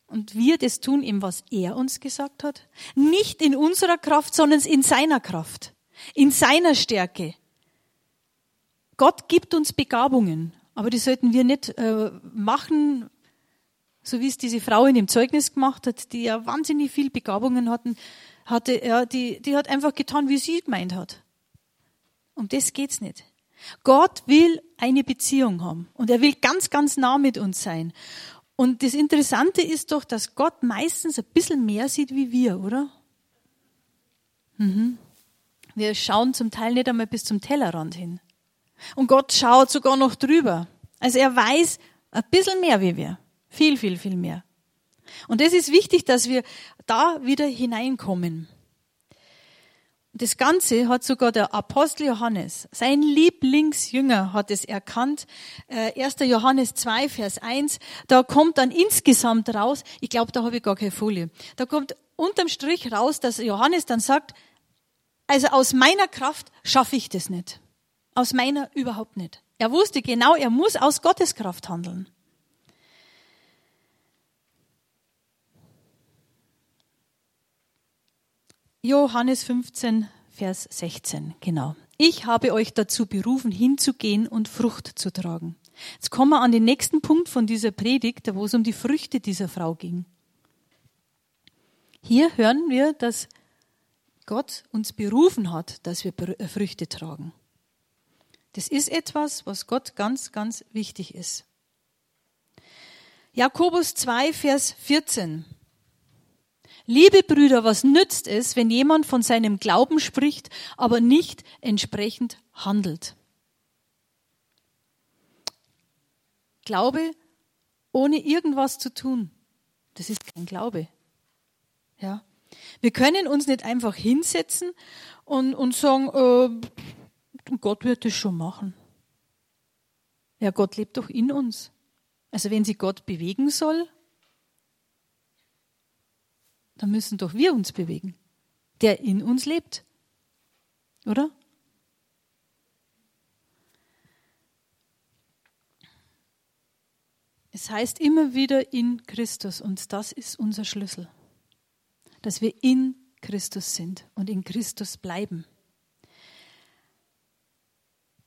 Und wir das tun, ihm was er uns gesagt hat. Nicht in unserer Kraft, sondern in seiner Kraft. In seiner Stärke. Gott gibt uns Begabungen. Aber die sollten wir nicht äh, machen, so wie es diese Frau in dem Zeugnis gemacht hat, die ja wahnsinnig viel Begabungen hatten, hatte, ja, die, die hat einfach getan, wie sie gemeint hat. Um das geht's nicht. Gott will eine Beziehung haben und er will ganz, ganz nah mit uns sein. Und das Interessante ist doch, dass Gott meistens ein bisschen mehr sieht wie wir, oder? Mhm. Wir schauen zum Teil nicht einmal bis zum Tellerrand hin. Und Gott schaut sogar noch drüber. Also er weiß ein bisschen mehr wie wir. Viel, viel, viel mehr. Und es ist wichtig, dass wir da wieder hineinkommen. Das Ganze hat sogar der Apostel Johannes, sein Lieblingsjünger, hat es erkannt. 1. Äh, Johannes 2, Vers 1, da kommt dann insgesamt raus, ich glaube, da habe ich gar keine Folie, da kommt unterm Strich raus, dass Johannes dann sagt, also aus meiner Kraft schaffe ich das nicht. Aus meiner überhaupt nicht. Er wusste genau, er muss aus Gottes Kraft handeln. Johannes 15, Vers 16, genau. Ich habe euch dazu berufen, hinzugehen und Frucht zu tragen. Jetzt kommen wir an den nächsten Punkt von dieser Predigt, wo es um die Früchte dieser Frau ging. Hier hören wir, dass Gott uns berufen hat, dass wir äh, Früchte tragen. Das ist etwas, was Gott ganz, ganz wichtig ist. Jakobus 2, Vers 14. Liebe Brüder, was nützt es, wenn jemand von seinem Glauben spricht, aber nicht entsprechend handelt? Glaube ohne irgendwas zu tun, das ist kein Glaube. Ja. Wir können uns nicht einfach hinsetzen und, und sagen, äh, Gott wird das schon machen. Ja, Gott lebt doch in uns. Also wenn sie Gott bewegen soll, dann müssen doch wir uns bewegen, der in uns lebt. Oder? Es heißt immer wieder in Christus und das ist unser Schlüssel, dass wir in Christus sind und in Christus bleiben.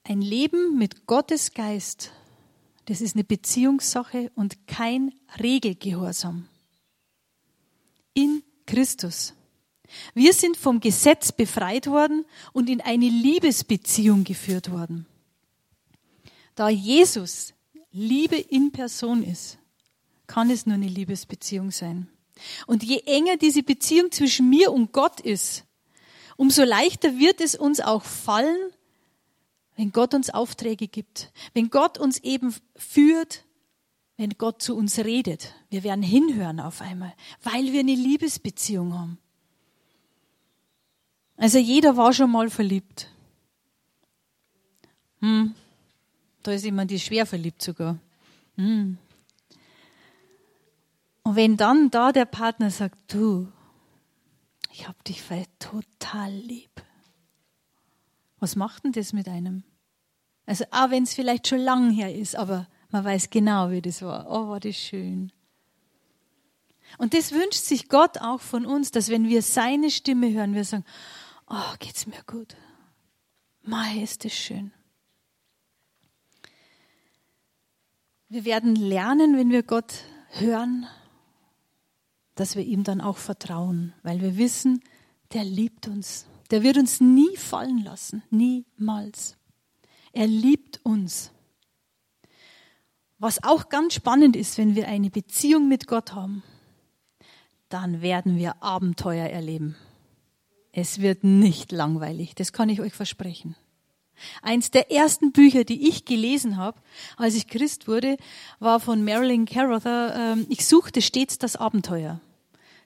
Ein Leben mit Gottes Geist, das ist eine Beziehungssache und kein Regelgehorsam. In Christus. Wir sind vom Gesetz befreit worden und in eine Liebesbeziehung geführt worden. Da Jesus Liebe in Person ist, kann es nur eine Liebesbeziehung sein. Und je enger diese Beziehung zwischen mir und Gott ist, umso leichter wird es uns auch fallen, wenn Gott uns Aufträge gibt, wenn Gott uns eben führt, wenn Gott zu uns redet. Wir werden hinhören auf einmal, weil wir eine Liebesbeziehung haben. Also jeder war schon mal verliebt. Hm, da ist jemand, die schwer verliebt sogar. Hm. Und wenn dann da der Partner sagt, du, ich hab dich total lieb. Was macht denn das mit einem? Also, auch wenn es vielleicht schon lang her ist, aber man weiß genau, wie das war. Oh, war das schön. Und das wünscht sich Gott auch von uns, dass wenn wir seine Stimme hören, wir sagen, oh, geht's mir gut. Mai, ist das schön. Wir werden lernen, wenn wir Gott hören, dass wir ihm dann auch vertrauen, weil wir wissen, der liebt uns. Der wird uns nie fallen lassen, niemals. Er liebt uns. Was auch ganz spannend ist, wenn wir eine Beziehung mit Gott haben, dann werden wir Abenteuer erleben. Es wird nicht langweilig, das kann ich euch versprechen. Eins der ersten Bücher, die ich gelesen habe, als ich Christ wurde, war von Marilyn Carruthers, ähm, Ich suchte stets das Abenteuer.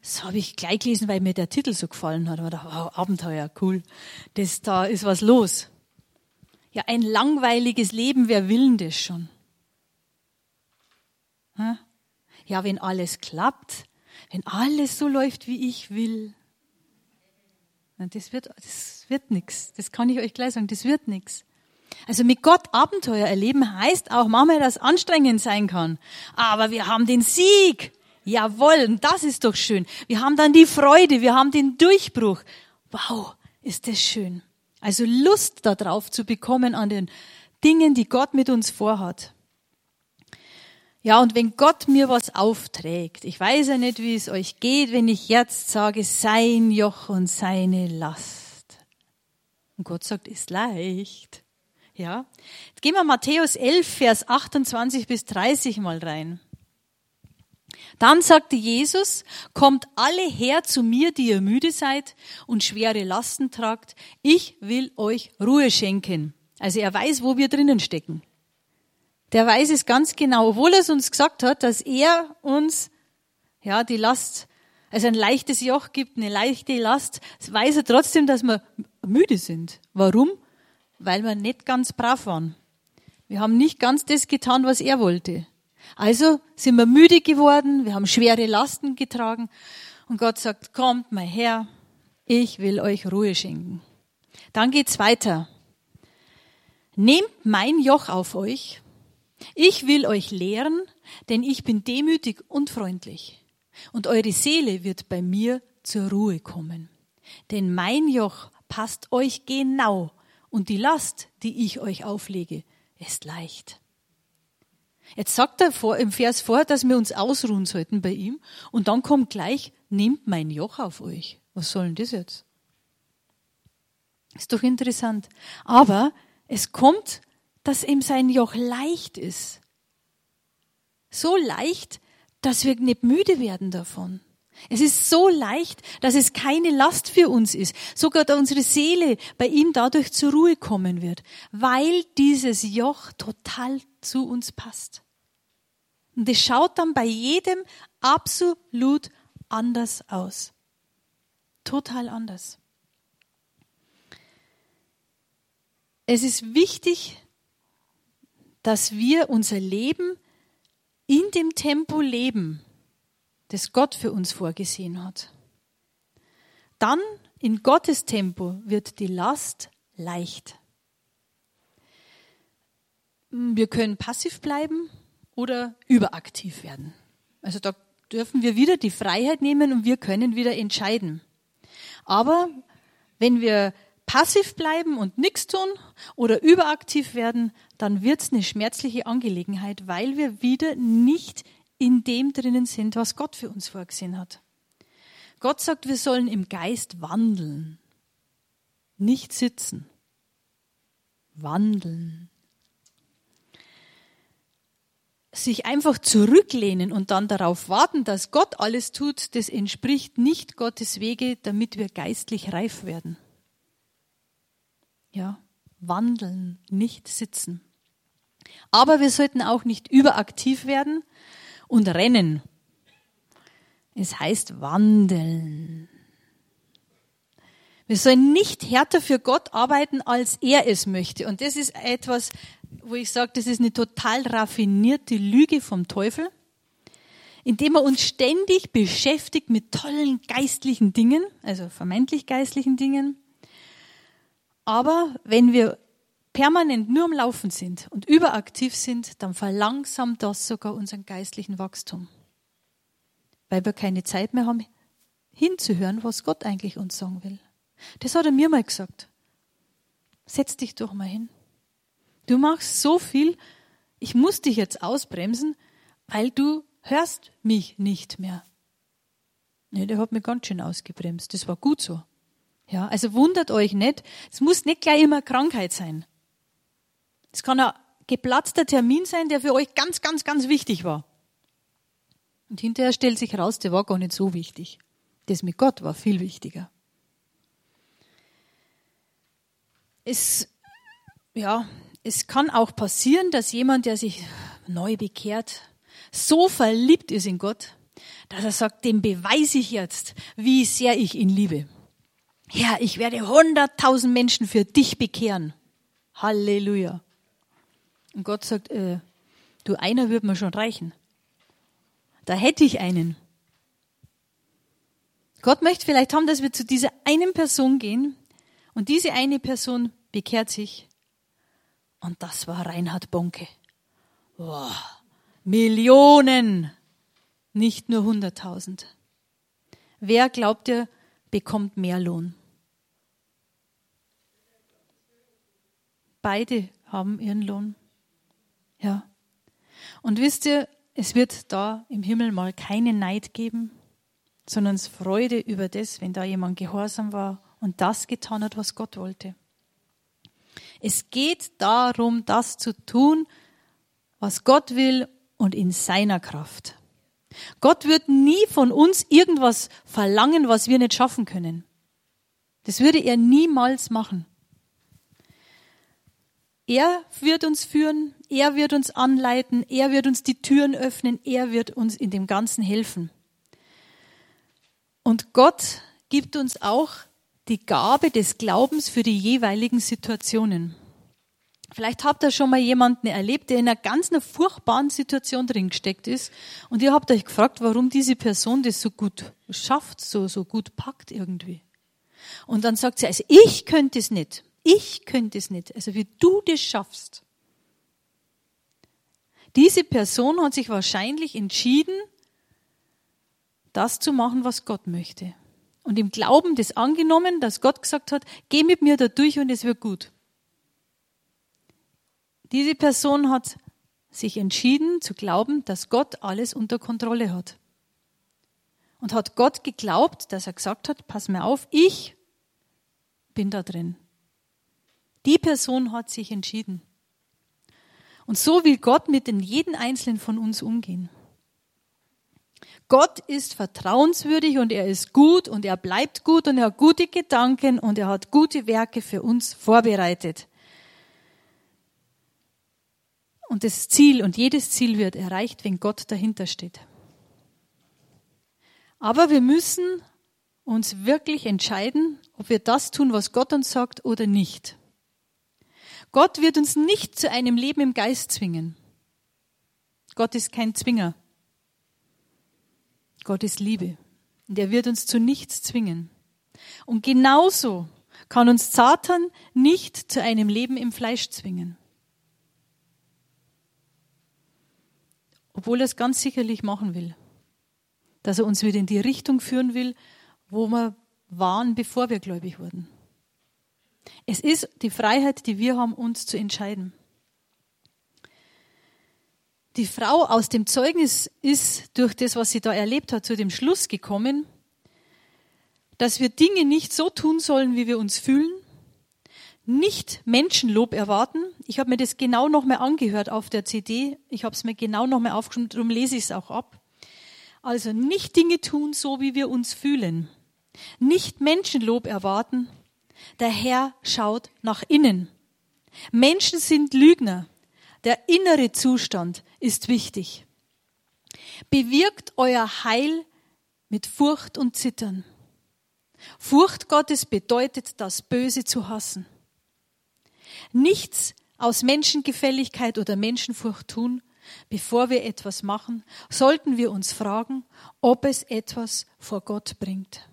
Das habe ich gleich gelesen, weil mir der Titel so gefallen hat. Oder, wow, Abenteuer, cool. Das, da ist was los. Ja, ein langweiliges Leben, wer will denn das schon? Ja, wenn alles klappt, wenn alles so läuft, wie ich will, das wird, das wird nichts. Das kann ich euch gleich sagen, das wird nichts. Also mit Gott Abenteuer erleben heißt auch manchmal, dass anstrengend sein kann. Aber wir haben den Sieg. Jawohl, und das ist doch schön. Wir haben dann die Freude, wir haben den Durchbruch. Wow, ist das schön. Also Lust darauf zu bekommen an den Dingen, die Gott mit uns vorhat. Ja, und wenn Gott mir was aufträgt, ich weiß ja nicht, wie es euch geht, wenn ich jetzt sage, sein Joch und seine Last. Und Gott sagt, ist leicht. Ja. Jetzt gehen wir Matthäus 11, Vers 28 bis 30 mal rein. Dann sagte Jesus, kommt alle her zu mir, die ihr müde seid und schwere Lasten tragt. Ich will euch Ruhe schenken. Also er weiß, wo wir drinnen stecken der weiß es ganz genau, obwohl er es uns gesagt hat, dass er uns, ja, die Last, also ein leichtes Joch gibt, eine leichte Last, weiß er trotzdem, dass wir müde sind. Warum? Weil wir nicht ganz brav waren. Wir haben nicht ganz das getan, was er wollte. Also sind wir müde geworden, wir haben schwere Lasten getragen und Gott sagt, kommt mal her, ich will euch Ruhe schenken. Dann geht's weiter. Nehmt mein Joch auf euch ich will euch lehren, denn ich bin demütig und freundlich. Und eure Seele wird bei mir zur Ruhe kommen. Denn mein Joch passt euch genau und die Last, die ich euch auflege, ist leicht. Jetzt sagt er vor, im Vers vor, dass wir uns ausruhen sollten bei ihm und dann kommt gleich, nehmt mein Joch auf euch. Was soll denn das jetzt? Ist doch interessant. Aber es kommt dass ihm sein Joch leicht ist. So leicht, dass wir nicht müde werden davon. Es ist so leicht, dass es keine Last für uns ist. Sogar unsere Seele bei ihm dadurch zur Ruhe kommen wird, weil dieses Joch total zu uns passt. Und es schaut dann bei jedem absolut anders aus. Total anders. Es ist wichtig, dass wir unser Leben in dem Tempo leben, das Gott für uns vorgesehen hat. Dann in Gottes Tempo wird die Last leicht. Wir können passiv bleiben oder überaktiv werden. Also da dürfen wir wieder die Freiheit nehmen und wir können wieder entscheiden. Aber wenn wir passiv bleiben und nichts tun oder überaktiv werden, dann wird es eine schmerzliche Angelegenheit, weil wir wieder nicht in dem drinnen sind, was Gott für uns vorgesehen hat. Gott sagt, wir sollen im Geist wandeln, nicht sitzen. Wandeln. Sich einfach zurücklehnen und dann darauf warten, dass Gott alles tut, das entspricht nicht Gottes Wege, damit wir geistlich reif werden. Ja, wandeln, nicht sitzen. Aber wir sollten auch nicht überaktiv werden und rennen. Es heißt wandeln. Wir sollen nicht härter für Gott arbeiten, als er es möchte. Und das ist etwas, wo ich sage, das ist eine total raffinierte Lüge vom Teufel, indem er uns ständig beschäftigt mit tollen geistlichen Dingen, also vermeintlich geistlichen Dingen, aber wenn wir permanent nur am Laufen sind und überaktiv sind, dann verlangsamt das sogar unseren geistlichen Wachstum. Weil wir keine Zeit mehr haben, hinzuhören, was Gott eigentlich uns sagen will. Das hat er mir mal gesagt. Setz dich doch mal hin. Du machst so viel, ich muss dich jetzt ausbremsen, weil du hörst mich nicht mehr. Nee, der hat mich ganz schön ausgebremst. Das war gut so. Ja, also wundert euch nicht. Es muss nicht gleich immer Krankheit sein. Es kann ein geplatzter Termin sein, der für euch ganz, ganz, ganz wichtig war. Und hinterher stellt sich raus, der war gar nicht so wichtig. Das mit Gott war viel wichtiger. Es, ja, es kann auch passieren, dass jemand, der sich neu bekehrt, so verliebt ist in Gott, dass er sagt, dem beweise ich jetzt, wie sehr ich ihn liebe. Herr, ich werde hunderttausend Menschen für dich bekehren. Halleluja. Und Gott sagt, äh, du, einer wird mir schon reichen. Da hätte ich einen. Gott möchte vielleicht haben, dass wir zu dieser einen Person gehen und diese eine Person bekehrt sich. Und das war Reinhard Bonke. Wow. Millionen, nicht nur hunderttausend. Wer glaubt ihr, bekommt mehr Lohn? Beide haben ihren Lohn. Ja. Und wisst ihr, es wird da im Himmel mal keinen Neid geben, sondern Freude über das, wenn da jemand gehorsam war und das getan hat, was Gott wollte. Es geht darum, das zu tun, was Gott will und in seiner Kraft. Gott wird nie von uns irgendwas verlangen, was wir nicht schaffen können. Das würde er niemals machen. Er wird uns führen, er wird uns anleiten, er wird uns die Türen öffnen, er wird uns in dem Ganzen helfen. Und Gott gibt uns auch die Gabe des Glaubens für die jeweiligen Situationen. Vielleicht habt ihr schon mal jemanden erlebt, der in einer ganz einer furchtbaren Situation drin gesteckt ist und ihr habt euch gefragt, warum diese Person das so gut schafft, so, so gut packt irgendwie. Und dann sagt sie, also ich könnte es nicht. Ich könnte es nicht. Also wie du das schaffst. Diese Person hat sich wahrscheinlich entschieden, das zu machen, was Gott möchte. Und im Glauben das angenommen, dass Gott gesagt hat, geh mit mir da durch und es wird gut. Diese Person hat sich entschieden zu glauben, dass Gott alles unter Kontrolle hat. Und hat Gott geglaubt, dass er gesagt hat, pass mir auf, ich bin da drin. Die Person hat sich entschieden. Und so will Gott mit den jeden einzelnen von uns umgehen. Gott ist vertrauenswürdig und er ist gut und er bleibt gut und er hat gute Gedanken und er hat gute Werke für uns vorbereitet. Und das Ziel und jedes Ziel wird erreicht, wenn Gott dahinter steht. Aber wir müssen uns wirklich entscheiden, ob wir das tun, was Gott uns sagt oder nicht. Gott wird uns nicht zu einem Leben im Geist zwingen. Gott ist kein Zwinger. Gott ist Liebe. Und er wird uns zu nichts zwingen. Und genauso kann uns Satan nicht zu einem Leben im Fleisch zwingen. Obwohl er es ganz sicherlich machen will. Dass er uns wieder in die Richtung führen will, wo wir waren, bevor wir gläubig wurden. Es ist die Freiheit, die wir haben, uns zu entscheiden. Die Frau aus dem Zeugnis ist durch das, was sie da erlebt hat, zu dem Schluss gekommen, dass wir Dinge nicht so tun sollen, wie wir uns fühlen, nicht Menschenlob erwarten. Ich habe mir das genau nochmal angehört auf der CD. Ich habe es mir genau nochmal aufgeschrieben, darum lese ich es auch ab. Also nicht Dinge tun, so wie wir uns fühlen. Nicht Menschenlob erwarten. Der Herr schaut nach innen. Menschen sind Lügner. Der innere Zustand ist wichtig. Bewirkt euer Heil mit Furcht und Zittern. Furcht Gottes bedeutet, das Böse zu hassen. Nichts aus Menschengefälligkeit oder Menschenfurcht tun, bevor wir etwas machen, sollten wir uns fragen, ob es etwas vor Gott bringt.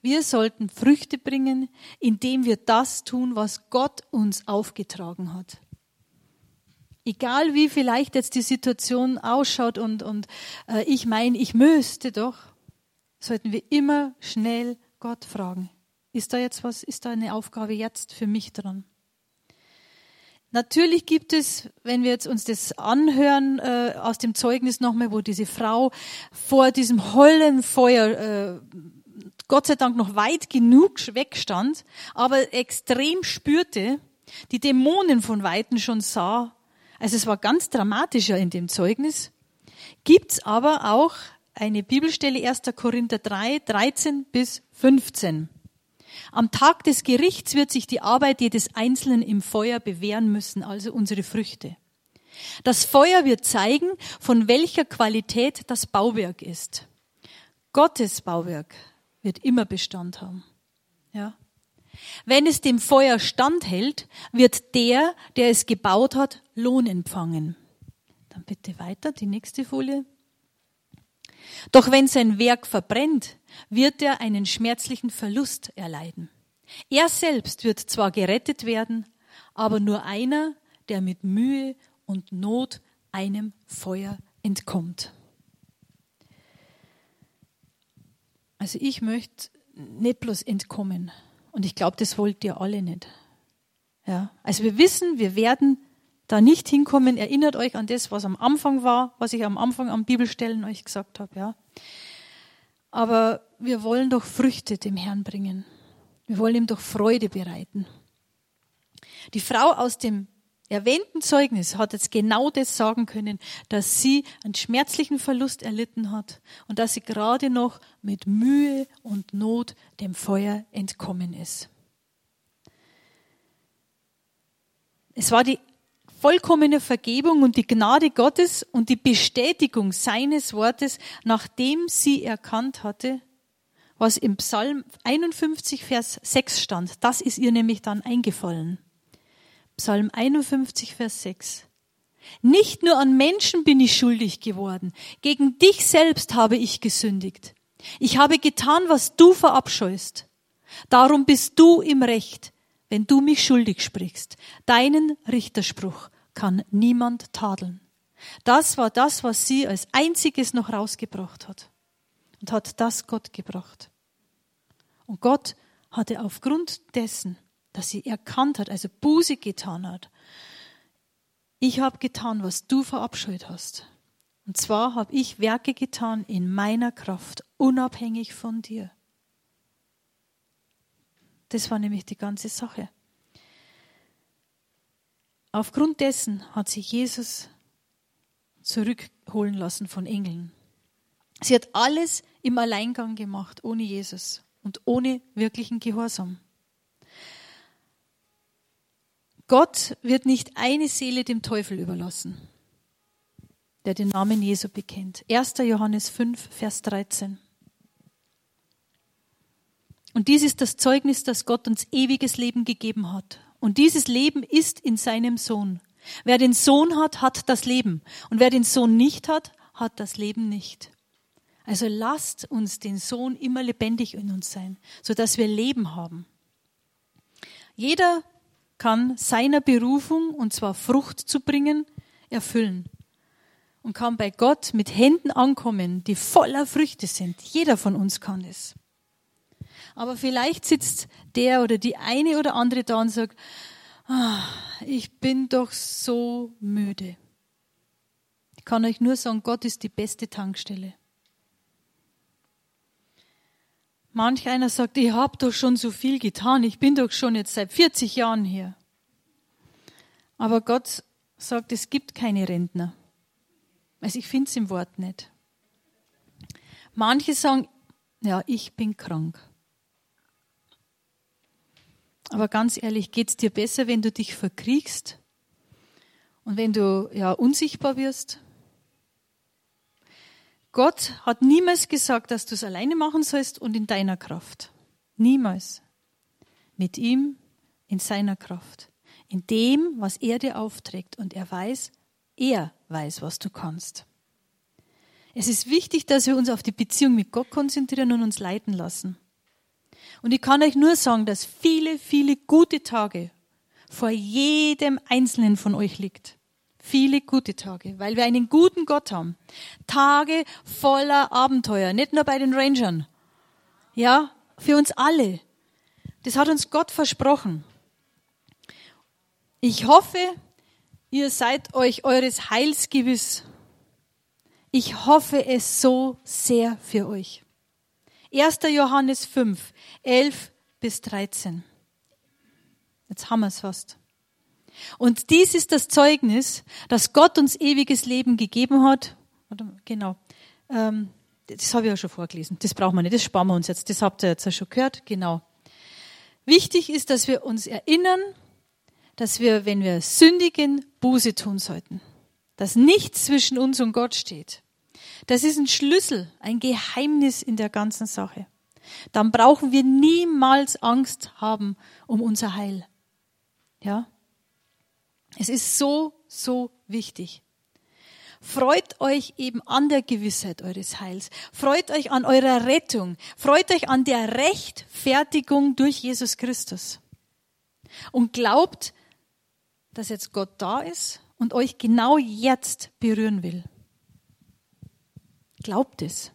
Wir sollten Früchte bringen, indem wir das tun, was Gott uns aufgetragen hat. Egal wie vielleicht jetzt die Situation ausschaut und, und äh, ich meine, ich müsste doch, sollten wir immer schnell Gott fragen. Ist da jetzt was, ist da eine Aufgabe jetzt für mich dran? Natürlich gibt es, wenn wir jetzt uns das anhören äh, aus dem Zeugnis nochmal, wo diese Frau vor diesem Hollenfeuer äh, Gott sei Dank noch weit genug wegstand, aber extrem spürte, die Dämonen von Weitem schon sah. Also es war ganz dramatischer in dem Zeugnis. Gibt's aber auch eine Bibelstelle 1. Korinther 3, 13 bis 15. Am Tag des Gerichts wird sich die Arbeit jedes Einzelnen im Feuer bewähren müssen, also unsere Früchte. Das Feuer wird zeigen, von welcher Qualität das Bauwerk ist. Gottes Bauwerk wird immer Bestand haben. Ja. Wenn es dem Feuer standhält, wird der, der es gebaut hat, Lohn empfangen. Dann bitte weiter, die nächste Folie. Doch wenn sein Werk verbrennt, wird er einen schmerzlichen Verlust erleiden. Er selbst wird zwar gerettet werden, aber nur einer, der mit Mühe und Not einem Feuer entkommt. Also ich möchte nicht bloß entkommen. Und ich glaube, das wollt ihr alle nicht. Ja. Also wir wissen, wir werden da nicht hinkommen. Erinnert euch an das, was am Anfang war, was ich am Anfang am Bibelstellen euch gesagt habe. Ja. Aber wir wollen doch Früchte dem Herrn bringen. Wir wollen ihm doch Freude bereiten. Die Frau aus dem erwähnten Zeugnis hat jetzt genau das sagen können, dass sie einen schmerzlichen Verlust erlitten hat und dass sie gerade noch mit Mühe und Not dem Feuer entkommen ist. Es war die vollkommene Vergebung und die Gnade Gottes und die Bestätigung seines Wortes, nachdem sie erkannt hatte, was im Psalm 51, Vers 6 stand. Das ist ihr nämlich dann eingefallen. Psalm 51, Vers 6. Nicht nur an Menschen bin ich schuldig geworden, gegen dich selbst habe ich gesündigt. Ich habe getan, was du verabscheust. Darum bist du im Recht, wenn du mich schuldig sprichst. Deinen Richterspruch kann niemand tadeln. Das war das, was sie als einziges noch rausgebracht hat. Und hat das Gott gebracht. Und Gott hatte aufgrund dessen, dass sie erkannt hat, also Buße getan hat, ich habe getan, was du verabscheut hast. Und zwar habe ich Werke getan in meiner Kraft, unabhängig von dir. Das war nämlich die ganze Sache. Aufgrund dessen hat sich Jesus zurückholen lassen von Engeln. Sie hat alles im Alleingang gemacht, ohne Jesus und ohne wirklichen Gehorsam. Gott wird nicht eine Seele dem Teufel überlassen, der den Namen Jesu bekennt. 1. Johannes 5, Vers 13. Und dies ist das Zeugnis, dass Gott uns ewiges Leben gegeben hat. Und dieses Leben ist in seinem Sohn. Wer den Sohn hat, hat das Leben. Und wer den Sohn nicht hat, hat das Leben nicht. Also lasst uns den Sohn immer lebendig in uns sein, sodass wir Leben haben. Jeder kann seiner Berufung, und zwar Frucht zu bringen, erfüllen und kann bei Gott mit Händen ankommen, die voller Früchte sind. Jeder von uns kann es. Aber vielleicht sitzt der oder die eine oder andere da und sagt, ah, ich bin doch so müde. Ich kann euch nur sagen, Gott ist die beste Tankstelle. Manch einer sagt, ich habe doch schon so viel getan, ich bin doch schon jetzt seit 40 Jahren hier. Aber Gott sagt, es gibt keine Rentner. Also ich finde es im Wort nicht. Manche sagen, ja, ich bin krank. Aber ganz ehrlich, geht es dir besser, wenn du dich verkriegst und wenn du ja unsichtbar wirst? Gott hat niemals gesagt, dass du es alleine machen sollst und in deiner Kraft. Niemals. Mit ihm in seiner Kraft. In dem, was er dir aufträgt. Und er weiß, er weiß, was du kannst. Es ist wichtig, dass wir uns auf die Beziehung mit Gott konzentrieren und uns leiten lassen. Und ich kann euch nur sagen, dass viele, viele gute Tage vor jedem Einzelnen von euch liegt. Viele gute Tage, weil wir einen guten Gott haben. Tage voller Abenteuer, nicht nur bei den Rangern. Ja, für uns alle. Das hat uns Gott versprochen. Ich hoffe, Ihr seid euch eures Heils gewiss. Ich hoffe es so sehr für euch. 1. Johannes 5, 11 bis 13. Jetzt haben wir es fast. Und dies ist das Zeugnis, dass Gott uns ewiges Leben gegeben hat. Genau. Ähm, das habe ich ja schon vorgelesen. Das brauchen wir nicht. Das sparen wir uns jetzt. Das habt ihr jetzt ja schon gehört. Genau. Wichtig ist, dass wir uns erinnern, dass wir, wenn wir sündigen, Buße tun sollten. Dass nichts zwischen uns und Gott steht. Das ist ein Schlüssel, ein Geheimnis in der ganzen Sache. Dann brauchen wir niemals Angst haben um unser Heil. Ja? Es ist so, so wichtig. Freut euch eben an der Gewissheit eures Heils. Freut euch an eurer Rettung. Freut euch an der Rechtfertigung durch Jesus Christus. Und glaubt, dass jetzt Gott da ist und euch genau jetzt berühren will. Glaubt es.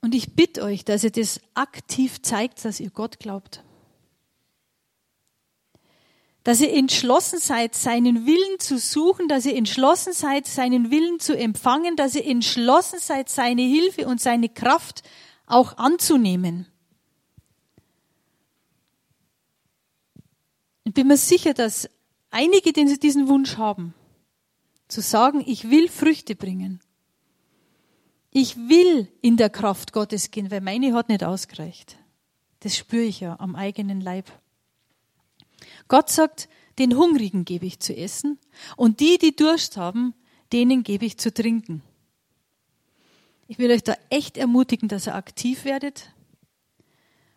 Und ich bitte euch, dass ihr das aktiv zeigt, dass ihr Gott glaubt. Dass ihr entschlossen seid, seinen Willen zu suchen, dass ihr entschlossen seid, seinen Willen zu empfangen, dass ihr entschlossen seid, seine Hilfe und seine Kraft auch anzunehmen. Ich bin mir sicher, dass einige, die diesen Wunsch haben, zu sagen, ich will Früchte bringen. Ich will in der Kraft Gottes gehen, weil meine hat nicht ausgereicht. Das spüre ich ja am eigenen Leib. Gott sagt, den Hungrigen gebe ich zu essen und die, die Durst haben, denen gebe ich zu trinken. Ich will euch da echt ermutigen, dass ihr aktiv werdet,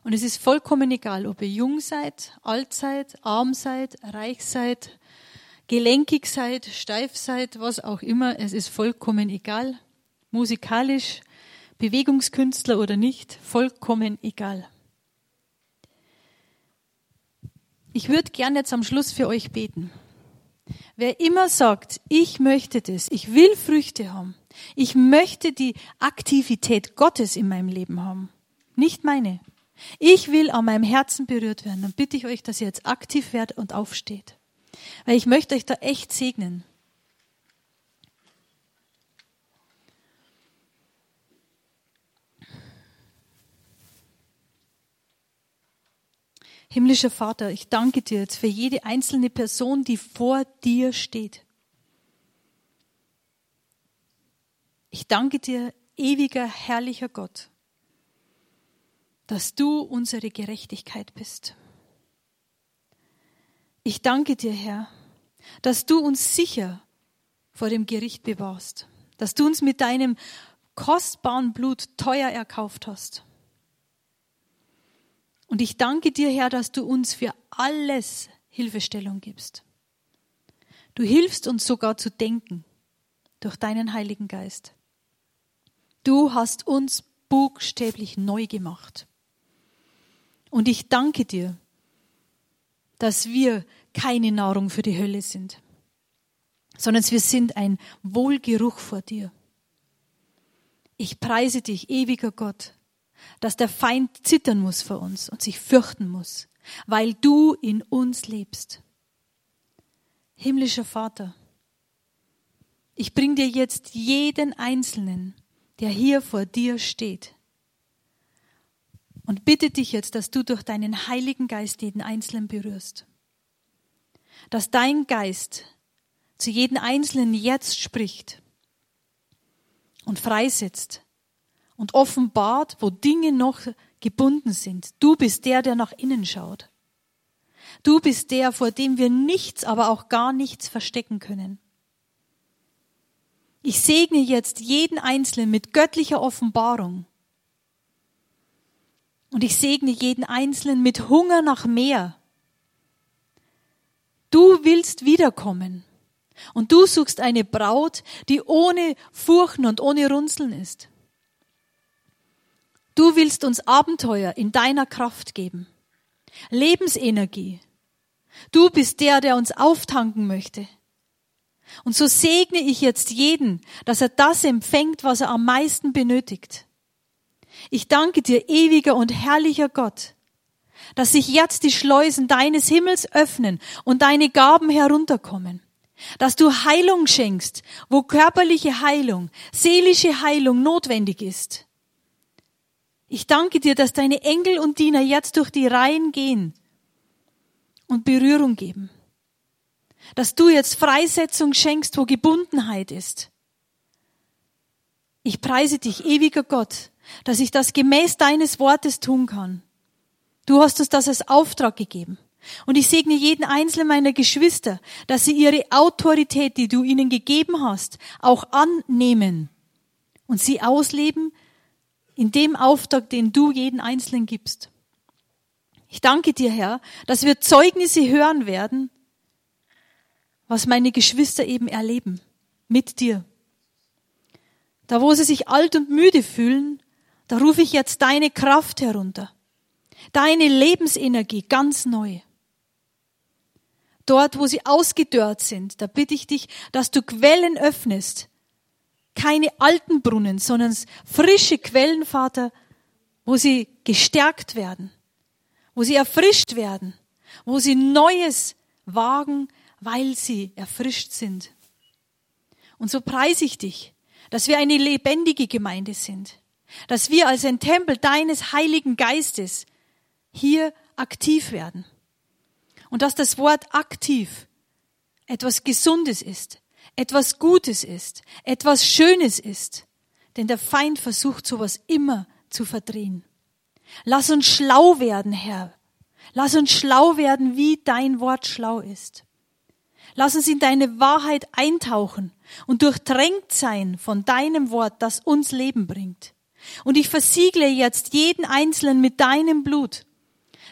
und es ist vollkommen egal, ob ihr jung seid, alt seid, arm seid, reich seid, gelenkig seid, steif seid, was auch immer. Es ist vollkommen egal. Musikalisch, Bewegungskünstler oder nicht, vollkommen egal. Ich würde gerne jetzt am Schluss für euch beten. Wer immer sagt, ich möchte das, ich will Früchte haben, ich möchte die Aktivität Gottes in meinem Leben haben, nicht meine, ich will an meinem Herzen berührt werden. Dann bitte ich euch, dass ihr jetzt aktiv werdet und aufsteht. Weil ich möchte euch da echt segnen. Himmlischer Vater, ich danke dir jetzt für jede einzelne Person, die vor dir steht. Ich danke dir, ewiger, herrlicher Gott dass du unsere Gerechtigkeit bist. Ich danke dir, Herr, dass du uns sicher vor dem Gericht bewahrst, dass du uns mit deinem kostbaren Blut teuer erkauft hast. Und ich danke dir, Herr, dass du uns für alles Hilfestellung gibst. Du hilfst uns sogar zu denken durch deinen Heiligen Geist. Du hast uns buchstäblich neu gemacht. Und ich danke dir, dass wir keine Nahrung für die Hölle sind, sondern wir sind ein Wohlgeruch vor dir. Ich preise dich, ewiger Gott, dass der Feind zittern muss vor uns und sich fürchten muss, weil du in uns lebst. Himmlischer Vater, ich bring dir jetzt jeden Einzelnen, der hier vor dir steht, und bitte dich jetzt, dass du durch deinen Heiligen Geist jeden Einzelnen berührst. Dass dein Geist zu jedem Einzelnen jetzt spricht und freisetzt und offenbart, wo Dinge noch gebunden sind. Du bist der, der nach innen schaut. Du bist der, vor dem wir nichts, aber auch gar nichts verstecken können. Ich segne jetzt jeden Einzelnen mit göttlicher Offenbarung und ich segne jeden Einzelnen mit Hunger nach mehr. Du willst wiederkommen. Und du suchst eine Braut, die ohne Furchen und ohne Runzeln ist. Du willst uns Abenteuer in deiner Kraft geben. Lebensenergie. Du bist der, der uns auftanken möchte. Und so segne ich jetzt jeden, dass er das empfängt, was er am meisten benötigt. Ich danke dir, ewiger und herrlicher Gott, dass sich jetzt die Schleusen deines Himmels öffnen und deine Gaben herunterkommen. Dass du Heilung schenkst, wo körperliche Heilung, seelische Heilung notwendig ist. Ich danke dir, dass deine Engel und Diener jetzt durch die Reihen gehen und Berührung geben. Dass du jetzt Freisetzung schenkst, wo Gebundenheit ist. Ich preise dich, ewiger Gott, dass ich das gemäß deines Wortes tun kann. Du hast uns das als Auftrag gegeben. Und ich segne jeden einzelnen meiner Geschwister, dass sie ihre Autorität, die du ihnen gegeben hast, auch annehmen und sie ausleben in dem Auftrag, den du jeden Einzelnen gibst. Ich danke dir, Herr, dass wir Zeugnisse hören werden, was meine Geschwister eben erleben mit dir. Da, wo sie sich alt und müde fühlen, da rufe ich jetzt deine Kraft herunter, deine Lebensenergie ganz neu. Dort, wo sie ausgedörrt sind, da bitte ich dich, dass du Quellen öffnest. Keine alten Brunnen, sondern frische Quellen, Vater, wo sie gestärkt werden, wo sie erfrischt werden, wo sie Neues wagen, weil sie erfrischt sind. Und so preise ich dich, dass wir eine lebendige Gemeinde sind, dass wir als ein Tempel deines Heiligen Geistes hier aktiv werden. Und dass das Wort aktiv etwas Gesundes ist, etwas Gutes ist, etwas Schönes ist. Denn der Feind versucht sowas immer zu verdrehen. Lass uns schlau werden, Herr. Lass uns schlau werden, wie dein Wort schlau ist. Lass uns in deine Wahrheit eintauchen und durchdrängt sein von deinem Wort, das uns Leben bringt. Und ich versiegle jetzt jeden Einzelnen mit deinem Blut,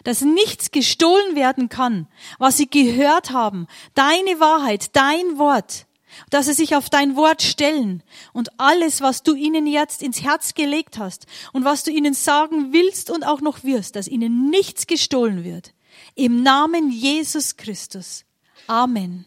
dass nichts gestohlen werden kann, was sie gehört haben, deine Wahrheit, dein Wort, dass sie sich auf dein Wort stellen und alles, was du ihnen jetzt ins Herz gelegt hast und was du ihnen sagen willst und auch noch wirst, dass ihnen nichts gestohlen wird. Im Namen Jesus Christus. Amen.